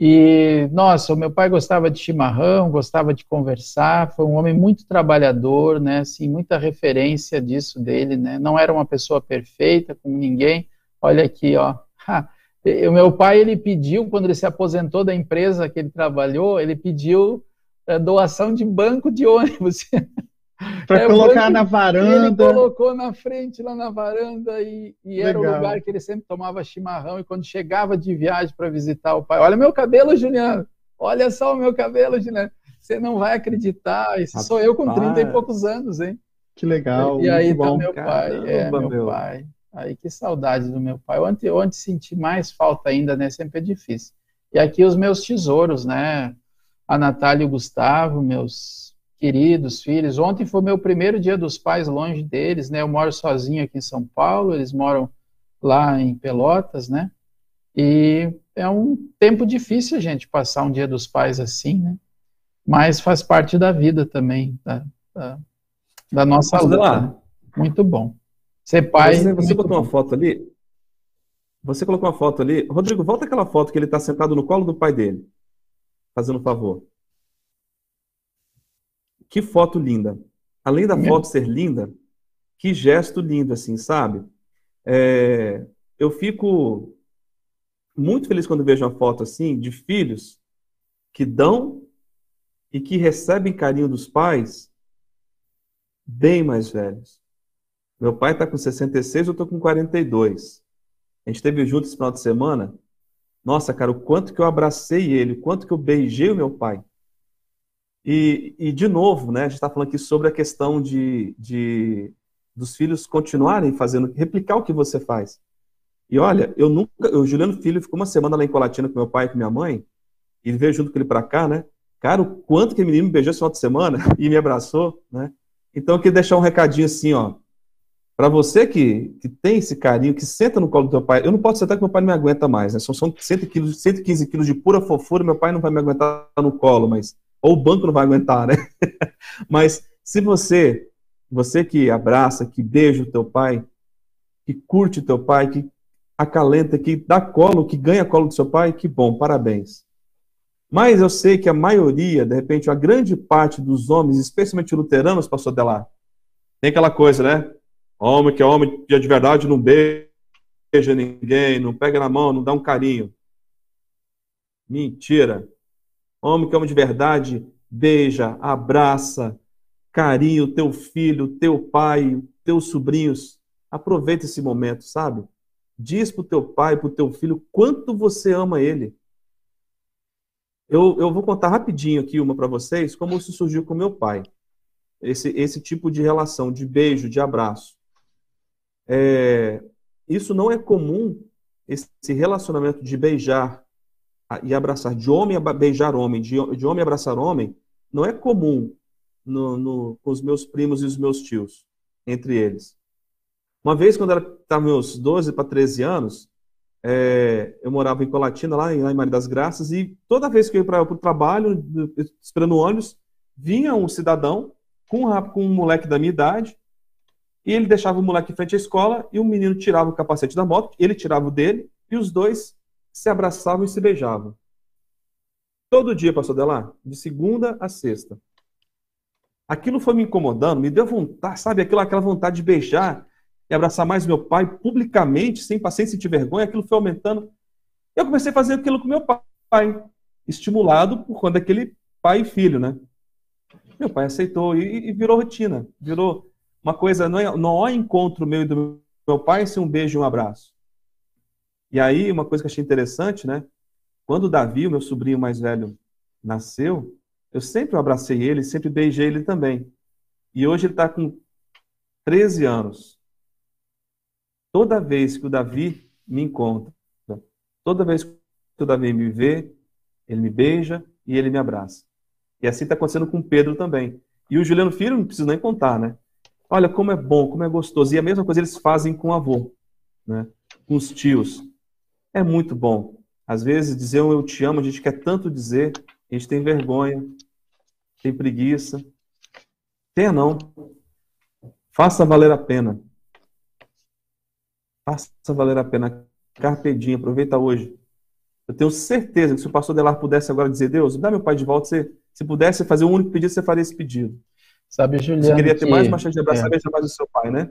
E, nossa, o meu pai gostava de chimarrão, gostava de conversar, foi um homem muito trabalhador, né? Assim, muita referência disso dele, né? Não era uma pessoa perfeita com ninguém. Olha aqui, ó. O meu pai, ele pediu, quando ele se aposentou da empresa que ele trabalhou, ele pediu eh, doação de banco de ônibus. Para é, colocar na varanda. Ele colocou na frente, lá na varanda, e, e era o lugar que ele sempre tomava chimarrão. E quando chegava de viagem para visitar o pai, olha meu cabelo, Juliano, olha só o meu cabelo, Juliano. Você não vai acreditar, isso sou eu com 30 e poucos anos, hein? Que legal. E aí tá bom. meu pai, Caramba, é, meu, meu, pai. Aí que saudade do meu pai. Onde, onde senti mais falta ainda, né? Sempre é difícil. E aqui os meus tesouros, né? A Natália e o Gustavo, meus queridos filhos. Ontem foi meu primeiro dia dos pais longe deles, né? Eu moro sozinho aqui em São Paulo, eles moram lá em Pelotas, né? E é um tempo difícil a gente passar um dia dos pais assim, né? Mas faz parte da vida também, da, da, da nossa luta. Lá. Né? Muito bom. Ser pai. Você, você botou bom. uma foto ali. Você colocou uma foto ali. Rodrigo, volta aquela foto que ele está sentado no colo do pai dele. Fazendo um favor. Que foto linda. Além da foto ser linda, que gesto lindo, assim, sabe? É, eu fico muito feliz quando vejo uma foto assim de filhos que dão e que recebem carinho dos pais bem mais velhos. Meu pai está com 66, eu estou com 42. A gente esteve junto esse final de semana. Nossa, cara, o quanto que eu abracei ele, o quanto que eu beijei o meu pai. E, e de novo, né, a gente está falando aqui sobre a questão de, de dos filhos continuarem fazendo, replicar o que você faz. E olha, eu nunca, o Juliano Filho ficou uma semana lá em Colatina com meu pai e com minha mãe, e ele veio junto com ele para cá, né? Cara, o quanto que o menino me beijou esse final de semana e me abraçou, né? Então eu queria deixar um recadinho assim, ó. Para você que, que tem esse carinho, que senta no colo do teu pai, eu não posso sentar que meu pai não me aguenta mais, né? São, são 100 quilos, 115 quilos de pura fofura, meu pai não vai me aguentar no colo, mas. Ou o banco não vai aguentar, né? mas se você, você que abraça, que beija o teu pai, que curte o teu pai, que acalenta, que dá colo, que ganha colo do seu pai, que bom, parabéns. Mas eu sei que a maioria, de repente, a grande parte dos homens, especialmente luteranos, pastor Delar, tem aquela coisa, né? Homem que é homem de verdade não beija ninguém, não pega na mão, não dá um carinho. Mentira. Homem que é homem de verdade beija, abraça, carinho teu filho, teu pai, teus sobrinhos. Aproveita esse momento, sabe? Diz para o teu pai, para o teu filho, quanto você ama ele. Eu, eu vou contar rapidinho aqui uma para vocês, como isso surgiu com meu pai. Esse, esse tipo de relação, de beijo, de abraço. É, isso não é comum, esse relacionamento de beijar e abraçar, de homem a beijar homem, de, de homem a abraçar homem, não é comum no, no, com os meus primos e os meus tios, entre eles. Uma vez, quando eu estava meus 12 para 13 anos, é, eu morava em Colatina, lá em, lá em Maria das Graças, e toda vez que eu ia para o trabalho, esperando ônibus, vinha um cidadão com um, com um moleque da minha idade, e ele deixava o moleque em frente à escola, e o menino tirava o capacete da moto, ele tirava o dele, e os dois se abraçavam e se beijavam. Todo dia, pastor Delar, de segunda a sexta. Aquilo foi me incomodando, me deu vontade, sabe, aquilo, aquela vontade de beijar e abraçar mais meu pai publicamente, sem paciência sentir vergonha, aquilo foi aumentando. Eu comecei a fazer aquilo com meu pai, estimulado por conta daquele pai e filho, né? Meu pai aceitou e, e virou rotina, virou uma coisa, não, é, não há encontro meu e do meu pai sem um beijo e um abraço. E aí, uma coisa que achei interessante, né? Quando o Davi, o meu sobrinho mais velho, nasceu, eu sempre abracei ele, sempre beijei ele também. E hoje ele está com 13 anos. Toda vez que o Davi me encontra, toda vez que o Davi me vê, ele me beija e ele me abraça. E assim está acontecendo com Pedro também. E o Juliano Filho não precisa nem contar, né? Olha como é bom, como é gostoso. E a mesma coisa eles fazem com o avô, né? com os tios. É muito bom. Às vezes dizer um eu te amo, a gente quer tanto dizer, a gente tem vergonha, tem preguiça. Tenha não. Faça valer a pena. Faça valer a pena. Carpedinho, aproveita hoje. Eu tenho certeza que se o pastor Delar pudesse agora dizer, Deus, dá meu pai de volta, você, se pudesse fazer um único pedido, você faria esse pedido. Sabe, Juliano, Você queria ter que, mais uma chance de abraçar é, mais o seu pai, né?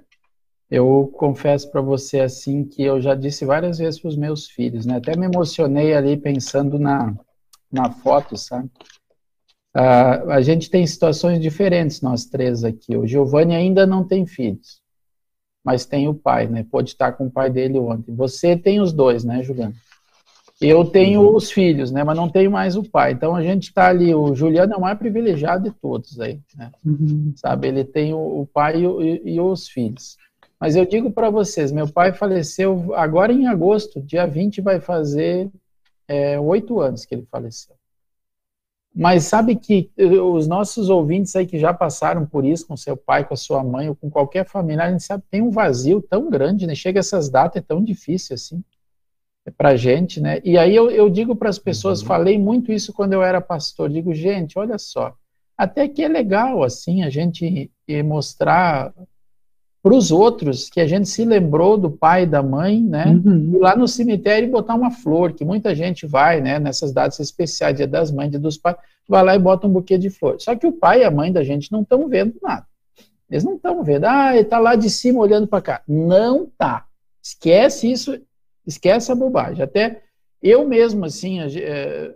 Eu confesso para você assim que eu já disse várias vezes para os meus filhos, né? Até me emocionei ali pensando na, na foto, sabe? Uh, a gente tem situações diferentes, nós três aqui. O Giovanni ainda não tem filhos mas tem o pai, né? Pode estar com o pai dele ontem. Você tem os dois, né, Juliano? Eu tenho uhum. os filhos, né? Mas não tenho mais o pai. Então a gente está ali. O Juliano é o mais privilegiado de todos aí, né? Uhum. Sabe? Ele tem o, pai e, e, os filhos. Mas eu digo para vocês, meu pai faleceu agora em agosto, dia 20 vai fazer é, oito é, anos que ele faleceu. Mas sabe que eh, os nossos ouvintes aí que já passaram por isso com seu pai, com a sua mãe ou com qualquer familiar, a gente sabe que tem um vazio tão grande, né? Chega essas datas, é tão difícil assim para gente, né? E aí eu, eu digo para as pessoas, uhum. falei muito isso quando eu era pastor, digo, gente, olha só, até que é legal assim a gente mostrar para os outros que a gente se lembrou do pai e da mãe, né? Uhum. Ir lá no cemitério e botar uma flor, que muita gente vai, né? Nessas datas especiais, dia das mães, dia dos pais, vai lá e bota um buquê de flor. Só que o pai e a mãe da gente não estão vendo nada. Eles não estão vendo. Ah, ele está lá de cima olhando para cá. Não tá. Esquece isso, esquece a bobagem. Até eu mesmo, assim, a, é,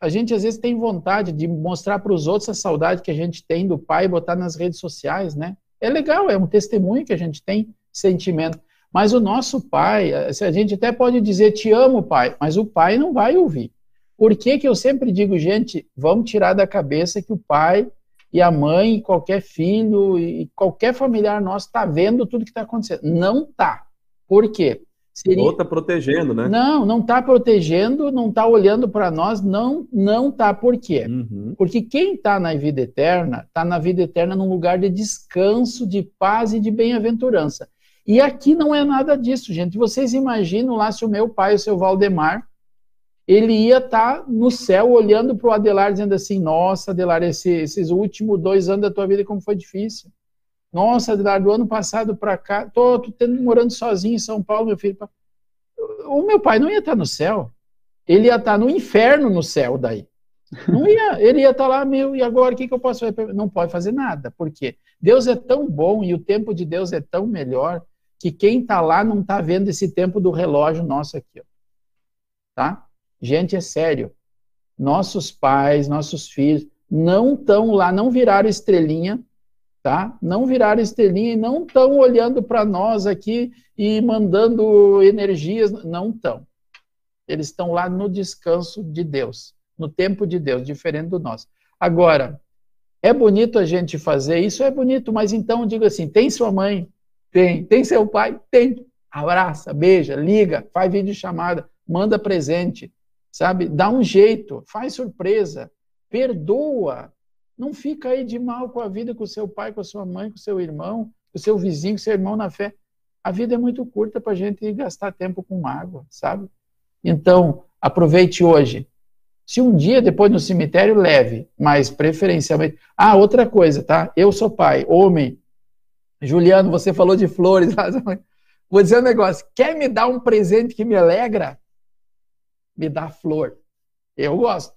a gente às vezes tem vontade de mostrar para os outros a saudade que a gente tem do pai e botar nas redes sociais, né? É legal, é um testemunho que a gente tem sentimento. Mas o nosso pai, a gente até pode dizer te amo, pai, mas o pai não vai ouvir. Por que, que eu sempre digo, gente, vamos tirar da cabeça que o pai e a mãe, qualquer filho e qualquer familiar nosso está vendo tudo que está acontecendo. Não está. Por quê? Seria... Ou está protegendo, né? Não, não está protegendo, não está olhando para nós, não não está. Por quê? Uhum. Porque quem está na vida eterna, está na vida eterna num lugar de descanso, de paz e de bem-aventurança. E aqui não é nada disso, gente. Vocês imaginam lá se o meu pai, o seu Valdemar, ele ia estar tá no céu olhando para o Adelar, dizendo assim: Nossa, Adelar, esse, esses últimos dois anos da tua vida, como foi difícil. Nossa, do ano passado para cá, tô, tô tendo, morando sozinho em São Paulo, meu filho. O meu pai não ia estar tá no céu. Ele ia estar tá no inferno no céu daí. Não ia, ele ia estar lá, meu, e agora o que, que eu posso fazer? Não pode fazer nada. Por quê? Deus é tão bom e o tempo de Deus é tão melhor que quem está lá não está vendo esse tempo do relógio nosso aqui. Ó. Tá? Gente, é sério. Nossos pais, nossos filhos não estão lá, não viraram estrelinha, tá? Não viraram estrelinha e não estão olhando para nós aqui e mandando energias, não estão. Eles estão lá no descanso de Deus, no tempo de Deus, diferente do nosso. Agora, é bonito a gente fazer isso, é bonito, mas então digo assim: tem sua mãe? Tem. Tem seu pai? Tem. Abraça, beija, liga, faz vídeo chamada, manda presente, sabe? Dá um jeito, faz surpresa, perdoa. Não fica aí de mal com a vida, com o seu pai, com a sua mãe, com o seu irmão, com o seu vizinho, com o seu irmão na fé. A vida é muito curta para a gente gastar tempo com mágoa, sabe? Então, aproveite hoje. Se um dia depois no cemitério, leve, mas preferencialmente. Ah, outra coisa, tá? Eu sou pai, homem. Juliano, você falou de flores. Vou dizer um negócio. Quer me dar um presente que me alegra? me dá flor. Eu gosto.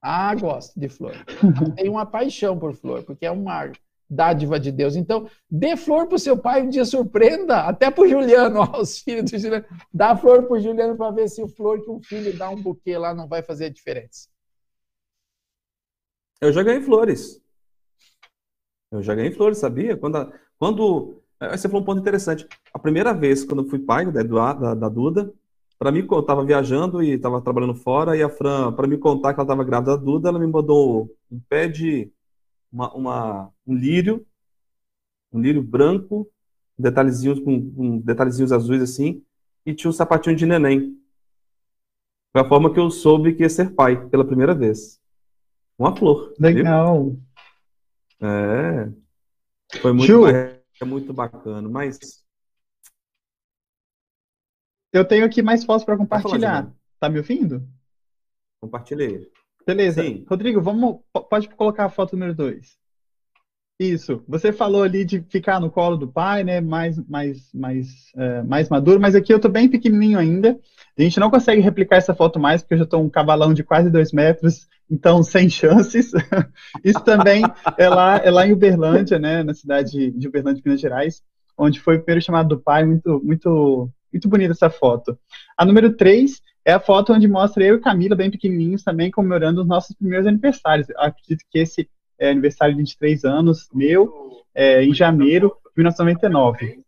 Ah, gosto de flor. Tenho uma paixão por flor, porque é uma dádiva de Deus. Então, dê flor para o seu pai um dia, surpreenda, até para o Juliano, ó, os filhos do Juliano. Dá flor para o Juliano para ver se o flor que um filho dá um buquê lá não vai fazer diferença. Eu já ganhei flores. Eu já ganhei flores, sabia? Quando, quando você falou um ponto interessante. A primeira vez, quando eu fui pai da, da, da Duda, para mim, eu estava viajando e estava trabalhando fora, e a Fran, para me contar que ela estava grávida da Duda, ela me mandou um pé de uma, uma, um lírio, um lírio branco, detalhezinhos com, com detalhezinhos azuis assim, e tinha um sapatinho de neném. Foi a forma que eu soube que ia ser pai pela primeira vez. Uma flor. Legal. Viu? É. Foi muito, é muito bacana, mas eu tenho aqui mais fotos para compartilhar. Tá me ouvindo? Compartilhei. Beleza. Sim. Rodrigo, vamos, pode colocar a foto número 2. Isso. Você falou ali de ficar no colo do pai, né? Mais, mais, mais, é, mais maduro, mas aqui eu tô bem pequenininho ainda. A gente não consegue replicar essa foto mais, porque eu já tô um cavalão de quase dois metros, então sem chances. Isso também é lá, é lá em Uberlândia, né? Na cidade de Uberlândia, Minas Gerais, onde foi o primeiro chamado do pai, muito, muito muito bonita essa foto. A número 3 é a foto onde mostra eu e Camila, bem pequenininhos, também comemorando os nossos primeiros aniversários. Eu acredito que esse é aniversário de 23 anos, meu, é, em janeiro de 1999.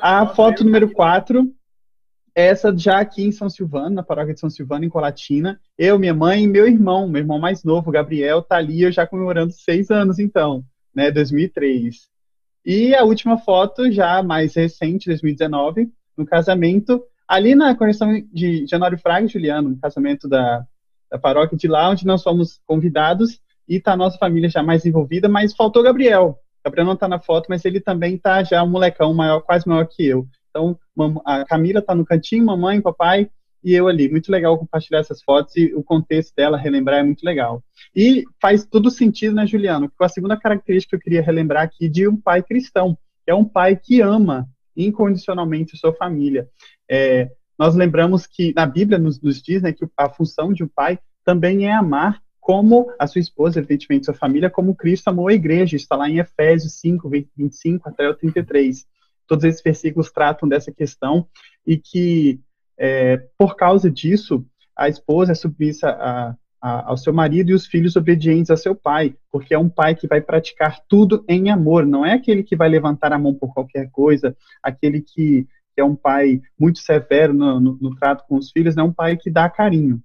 A foto número 4 é essa já aqui em São Silvano, na paróquia de São Silvano, em Colatina. Eu, minha mãe e meu irmão, meu irmão mais novo, Gabriel, tá ali, eu já comemorando seis anos, então, né, 2003. E a última foto, já mais recente, 2019, no casamento, ali na conexão de Januário Fraga e Juliano, no casamento da, da paróquia de lá, onde nós fomos convidados e está a nossa família já mais envolvida, mas faltou Gabriel. Gabriel não está na foto, mas ele também está já um molecão maior, quase maior que eu. Então, a Camila está no cantinho, mamãe, papai e eu ali. Muito legal compartilhar essas fotos e o contexto dela, relembrar, é muito legal. E faz todo sentido, né, Juliano? Com a segunda característica que eu queria relembrar aqui de um pai cristão, que é um pai que ama incondicionalmente sua família. É, nós lembramos que na Bíblia nos, nos diz né, que a função de um pai também é amar como a sua esposa, evidentemente, sua família, como Cristo amou a igreja. Está lá em Efésios 5, 25 até o 33. todos esses versículos tratam dessa questão e que, é, por causa disso, a esposa é submissa a, a, ao seu marido e os filhos obedientes a seu pai, porque é um pai que vai praticar tudo em amor, não é aquele que vai levantar a mão por qualquer coisa, aquele que, que é um pai muito severo no, no, no trato com os filhos, não é um pai que dá carinho.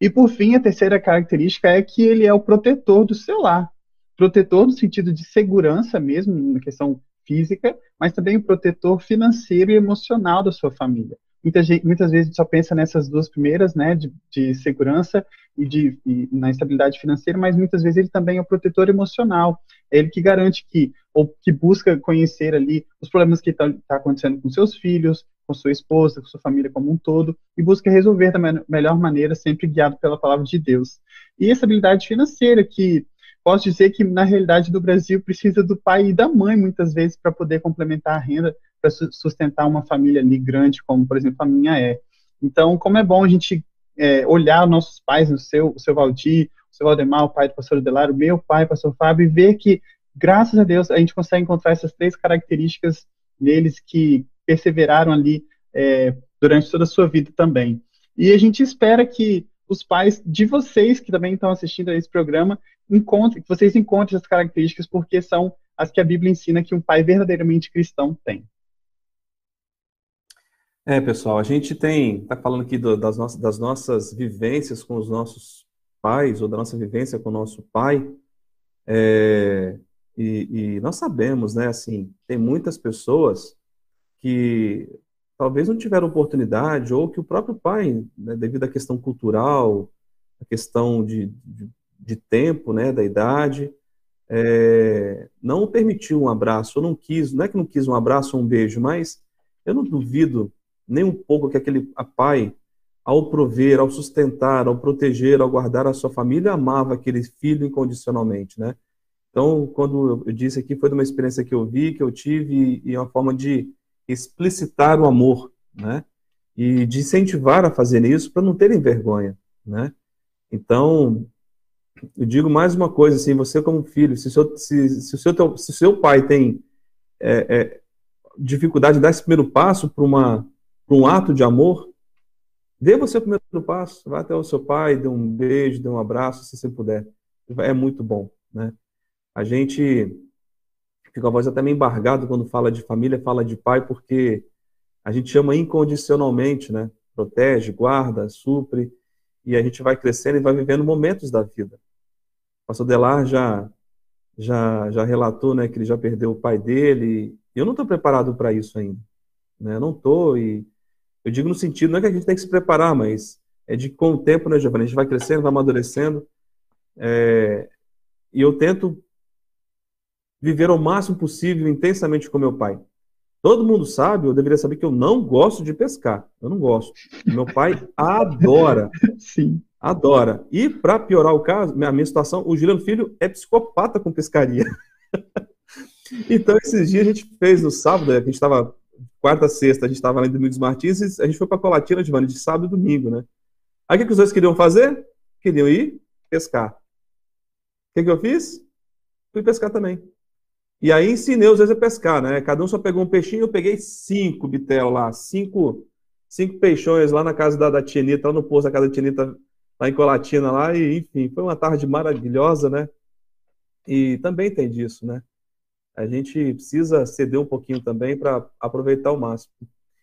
E por fim, a terceira característica é que ele é o protetor do seu lar. Protetor no sentido de segurança mesmo, na questão física, mas também o protetor financeiro e emocional da sua família. Muita gente, muitas vezes só pensa nessas duas primeiras, né, de, de segurança e, de, e na estabilidade financeira, mas muitas vezes ele também é o protetor emocional. É ele que garante que, ou que busca conhecer ali os problemas que estão tá, tá acontecendo com seus filhos, com sua esposa, com sua família como um todo, e busca resolver da me melhor maneira, sempre guiado pela palavra de Deus. E essa habilidade financeira, que posso dizer que na realidade do Brasil precisa do pai e da mãe muitas vezes para poder complementar a renda para sustentar uma família ali grande, como por exemplo a minha é. Então, como é bom a gente é, olhar nossos pais, o seu, o seu Valdir, o seu Valdemar, o pai do pastor Adelar, o meu pai, o pastor Fábio, e ver que, graças a Deus, a gente consegue encontrar essas três características neles que perseveraram ali é, durante toda a sua vida também. E a gente espera que os pais de vocês que também estão assistindo a esse programa encontrem, que vocês encontrem essas características, porque são as que a Bíblia ensina que um pai verdadeiramente cristão tem. É, pessoal, a gente tem, está falando aqui do, das, nossas, das nossas vivências com os nossos pais, ou da nossa vivência com o nosso pai, é, e, e, nós sabemos, né, assim, tem muitas pessoas que talvez não tiveram oportunidade, ou que o próprio pai, né, devido à questão cultural, a questão de, de, de tempo, né, da idade, é, não permitiu um abraço, ou não quis, não é que não quis um abraço ou um beijo, mas eu não duvido nem um pouco que aquele pai, ao prover, ao sustentar, ao proteger, ao guardar a sua família, amava aquele filho incondicionalmente, né? Então, quando eu disse aqui, foi de uma experiência que eu vi, que eu tive, e uma forma de explicitar o amor, né? E de incentivar a fazer isso para não terem vergonha, né? Então, eu digo mais uma coisa, assim, você como filho, se, seu, se, se, o, seu, se o seu pai tem é, é, dificuldade de dar esse primeiro passo para uma para um ato de amor, dê você o primeiro passo, vá até o seu pai, dê um beijo, dê um abraço, se você puder. É muito bom, né? A gente fica a voz até meio embargado quando fala de família, fala de pai, porque a gente ama incondicionalmente, né? Protege, guarda, supre, e a gente vai crescendo e vai vivendo momentos da vida. O pastor Delar já, já, já relatou né, que ele já perdeu o pai dele, e eu não estou preparado para isso ainda. Né? Eu não estou, e eu digo no sentido, não é que a gente tem que se preparar, mas é de com o tempo, né, Giovanni? A gente vai crescendo, vai amadurecendo. É, e eu tento viver ao máximo possível intensamente com meu pai. Todo mundo sabe, eu deveria saber que eu não gosto de pescar. Eu não gosto. Meu pai adora. Sim. Adora. E para piorar o caso, a minha situação, o Juliano Filho é psicopata com pescaria. então, esses dias a gente fez no sábado, a gente estava quarta, sexta, a gente estava lá em Domingos Martins e a gente foi para Colatina, Giovanni, de sábado e domingo, né? Aí o que, que os dois queriam fazer? Queriam ir pescar. O que, que eu fiz? Fui pescar também. E aí ensinei os dois a pescar, né? Cada um só pegou um peixinho, eu peguei cinco bitel lá, cinco, cinco peixões lá na casa da, da Tienita, lá no posto da casa da Tienita, lá em Colatina, lá, e enfim, foi uma tarde maravilhosa, né? E também tem disso, né? A gente precisa ceder um pouquinho também para aproveitar o máximo.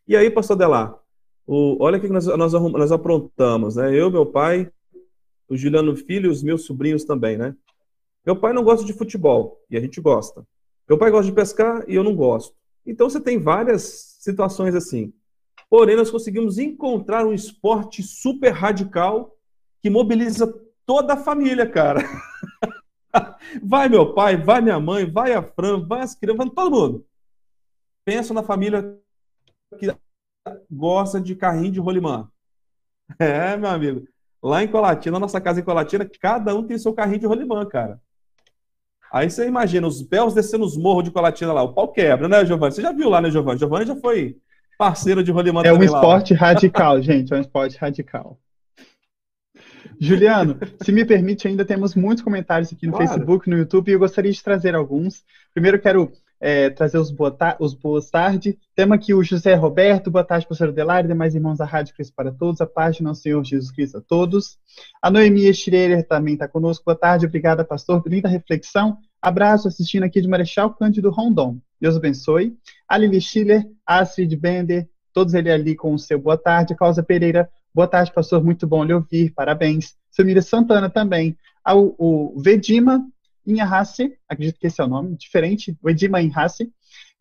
E aí, pastor Delar, o, olha o que nós, nós, nós aprontamos, né? Eu, meu pai, o Juliano Filho e os meus sobrinhos também, né? Meu pai não gosta de futebol, e a gente gosta. Meu pai gosta de pescar e eu não gosto. Então você tem várias situações assim. Porém, nós conseguimos encontrar um esporte super radical que mobiliza toda a família, cara. vai meu pai, vai minha mãe, vai a Fran, vai as crianças, vai todo mundo. Pensa na família que gosta de carrinho de rolimã. É, meu amigo. Lá em Colatina, nossa casa em Colatina, cada um tem seu carrinho de rolimã, cara. Aí você imagina os Belos descendo os morros de Colatina lá, o pau quebra, né, Giovanni? Você já viu lá, né, Giovanni? Giovanni já foi parceiro de rolimã É um esporte lá. radical, gente, é um esporte radical. Juliano, se me permite, ainda temos muitos comentários aqui no claro. Facebook, no YouTube, e eu gostaria de trazer alguns. Primeiro, quero é, trazer os boa, os boas tarde. Temos aqui o José Roberto, boa tarde, professor Delari, demais irmãos da Rádio Cristo para todos, a paz de nosso Senhor Jesus Cristo a todos. A Noemia Schreier também está conosco, boa tarde, obrigada, pastor, linda reflexão. Abraço, assistindo aqui de Marechal Cândido Rondon. Deus abençoe. A Lili Schiller, Astrid Bender, todos eles ali com o seu boa tarde. Causa Pereira, boa tarde, pastor, muito bom lhe ouvir, parabéns. Samira Santana também. O, o Vedima Inhahace, acredito que esse é o nome, diferente, o Edima Inhahace.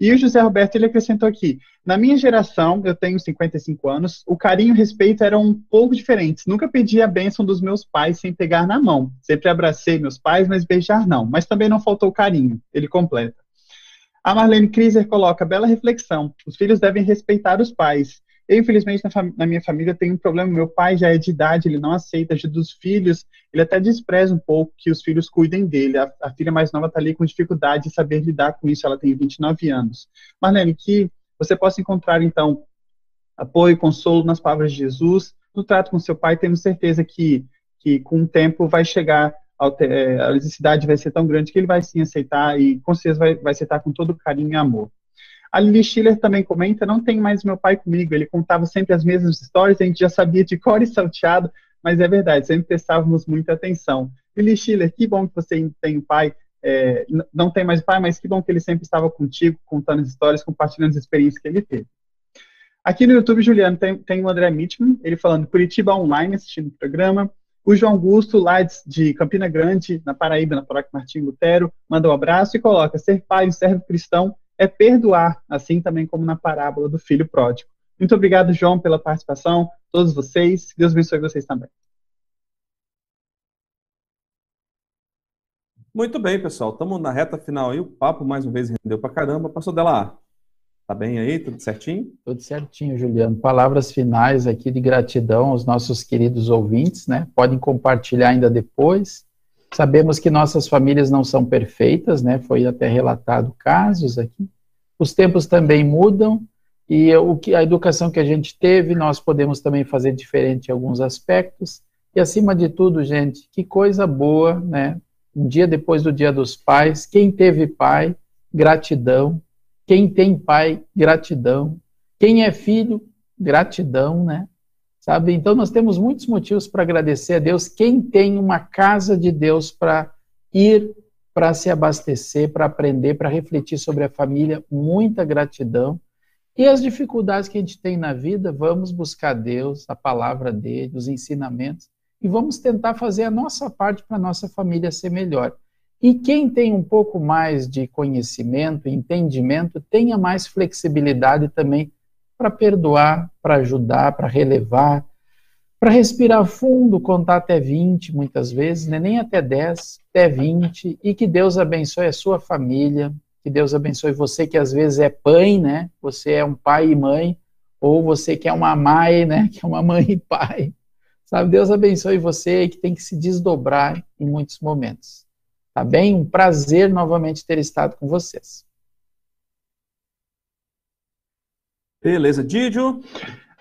E o José Roberto, ele acrescentou aqui, na minha geração, eu tenho 55 anos, o carinho e o respeito eram um pouco diferentes. Nunca pedi a bênção dos meus pais sem pegar na mão. Sempre abracei meus pais, mas beijar não. Mas também não faltou carinho. Ele completa. A Marlene Kriser coloca, bela reflexão, os filhos devem respeitar os pais. Eu, infelizmente, na, na, minha família tenho um problema. Meu pai já é de idade, ele não aceita ajuda dos filhos, ele até despreza um pouco que os filhos cuidem dele. A, a filha mais nova está ali com dificuldade de saber lidar com isso, ela tem 29 anos. Marlene, que você possa encontrar, então, apoio, consolo nas palavras de Jesus, no trato com seu pai, temos certeza que, que com o tempo vai chegar, é, a necessidade vai ser tão grande que ele vai sim aceitar e com certeza vai, vai aceitar com todo carinho e amor. A Lili Schiller também comenta, não tem mais meu pai comigo, ele contava sempre as mesmas histórias, a gente já sabia de cor e salteado, mas é verdade, sempre prestávamos muita atenção. Lili Schiller, que bom que você tem um pai, é, não tem mais pai, mas que bom que ele sempre estava contigo, contando as histórias, compartilhando as experiências que ele teve. Aqui no YouTube, Juliano, tem, tem o André Mitman, ele falando Curitiba Online, assistindo o programa. O João Augusto, lá de Campina Grande, na Paraíba, na Paróquia Martim Lutero, manda um abraço e coloca: ser pai e servo cristão é perdoar, assim também como na parábola do filho pródigo. Muito obrigado, João, pela participação, todos vocês. Deus abençoe vocês também. Muito bem, pessoal. Estamos na reta final aí. O papo, mais uma vez, rendeu pra caramba. Passou dela. Tá bem aí? Tudo certinho? Tudo certinho, Juliano. Palavras finais aqui de gratidão aos nossos queridos ouvintes, né? Podem compartilhar ainda depois. Sabemos que nossas famílias não são perfeitas, né? Foi até relatado casos aqui. Os tempos também mudam e o que a educação que a gente teve, nós podemos também fazer diferente em alguns aspectos. E acima de tudo, gente, que coisa boa, né? Um dia depois do Dia dos Pais, quem teve pai, gratidão. Quem tem pai, gratidão. Quem é filho, gratidão, né? Sabe? Então nós temos muitos motivos para agradecer a Deus. Quem tem uma casa de Deus para ir, para se abastecer, para aprender, para refletir sobre a família, muita gratidão. E as dificuldades que a gente tem na vida, vamos buscar Deus, a palavra dele, os ensinamentos, e vamos tentar fazer a nossa parte para a nossa família ser melhor. E quem tem um pouco mais de conhecimento, entendimento, tenha mais flexibilidade também para perdoar, para ajudar, para relevar, para respirar fundo, contar até 20 muitas vezes, né? nem até 10, até 20, e que Deus abençoe a sua família, que Deus abençoe você que às vezes é pai, né? Você é um pai e mãe, ou você que é uma mãe, né? Que é uma mãe e pai. Sabe, Deus abençoe você que tem que se desdobrar em muitos momentos. Tá bem? Um prazer novamente ter estado com vocês. Beleza, Didio.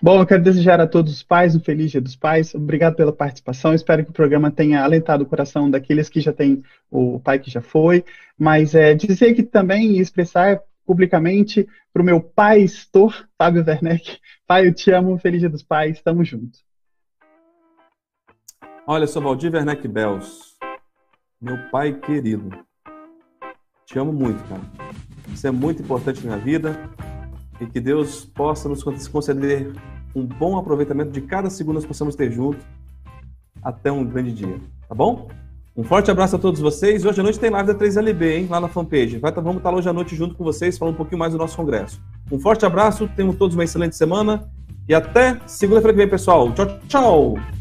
Bom, eu quero desejar a todos os pais um feliz Dia dos Pais. Obrigado pela participação. Espero que o programa tenha alentado o coração daqueles que já têm o pai que já foi. Mas é, dizer que também expressar publicamente para o meu pai, Estor, Fábio Werneck. Pai, eu te amo. Feliz Dia dos Pais. Tamo junto. Olha, sou Valdir Werneck Bels. Meu pai querido. Te amo muito, cara. Isso é muito importante na minha vida e que Deus possa nos conceder um bom aproveitamento de cada segundo que possamos ter junto até um grande dia, tá bom? Um forte abraço a todos vocês. Hoje à noite tem live da 3LB, hein? Lá na fanpage. Vai, tá, vamos estar hoje à noite junto com vocês, falando um pouquinho mais do nosso congresso. Um forte abraço, tenham todos uma excelente semana e até segunda-feira que vem, pessoal. Tchau, tchau!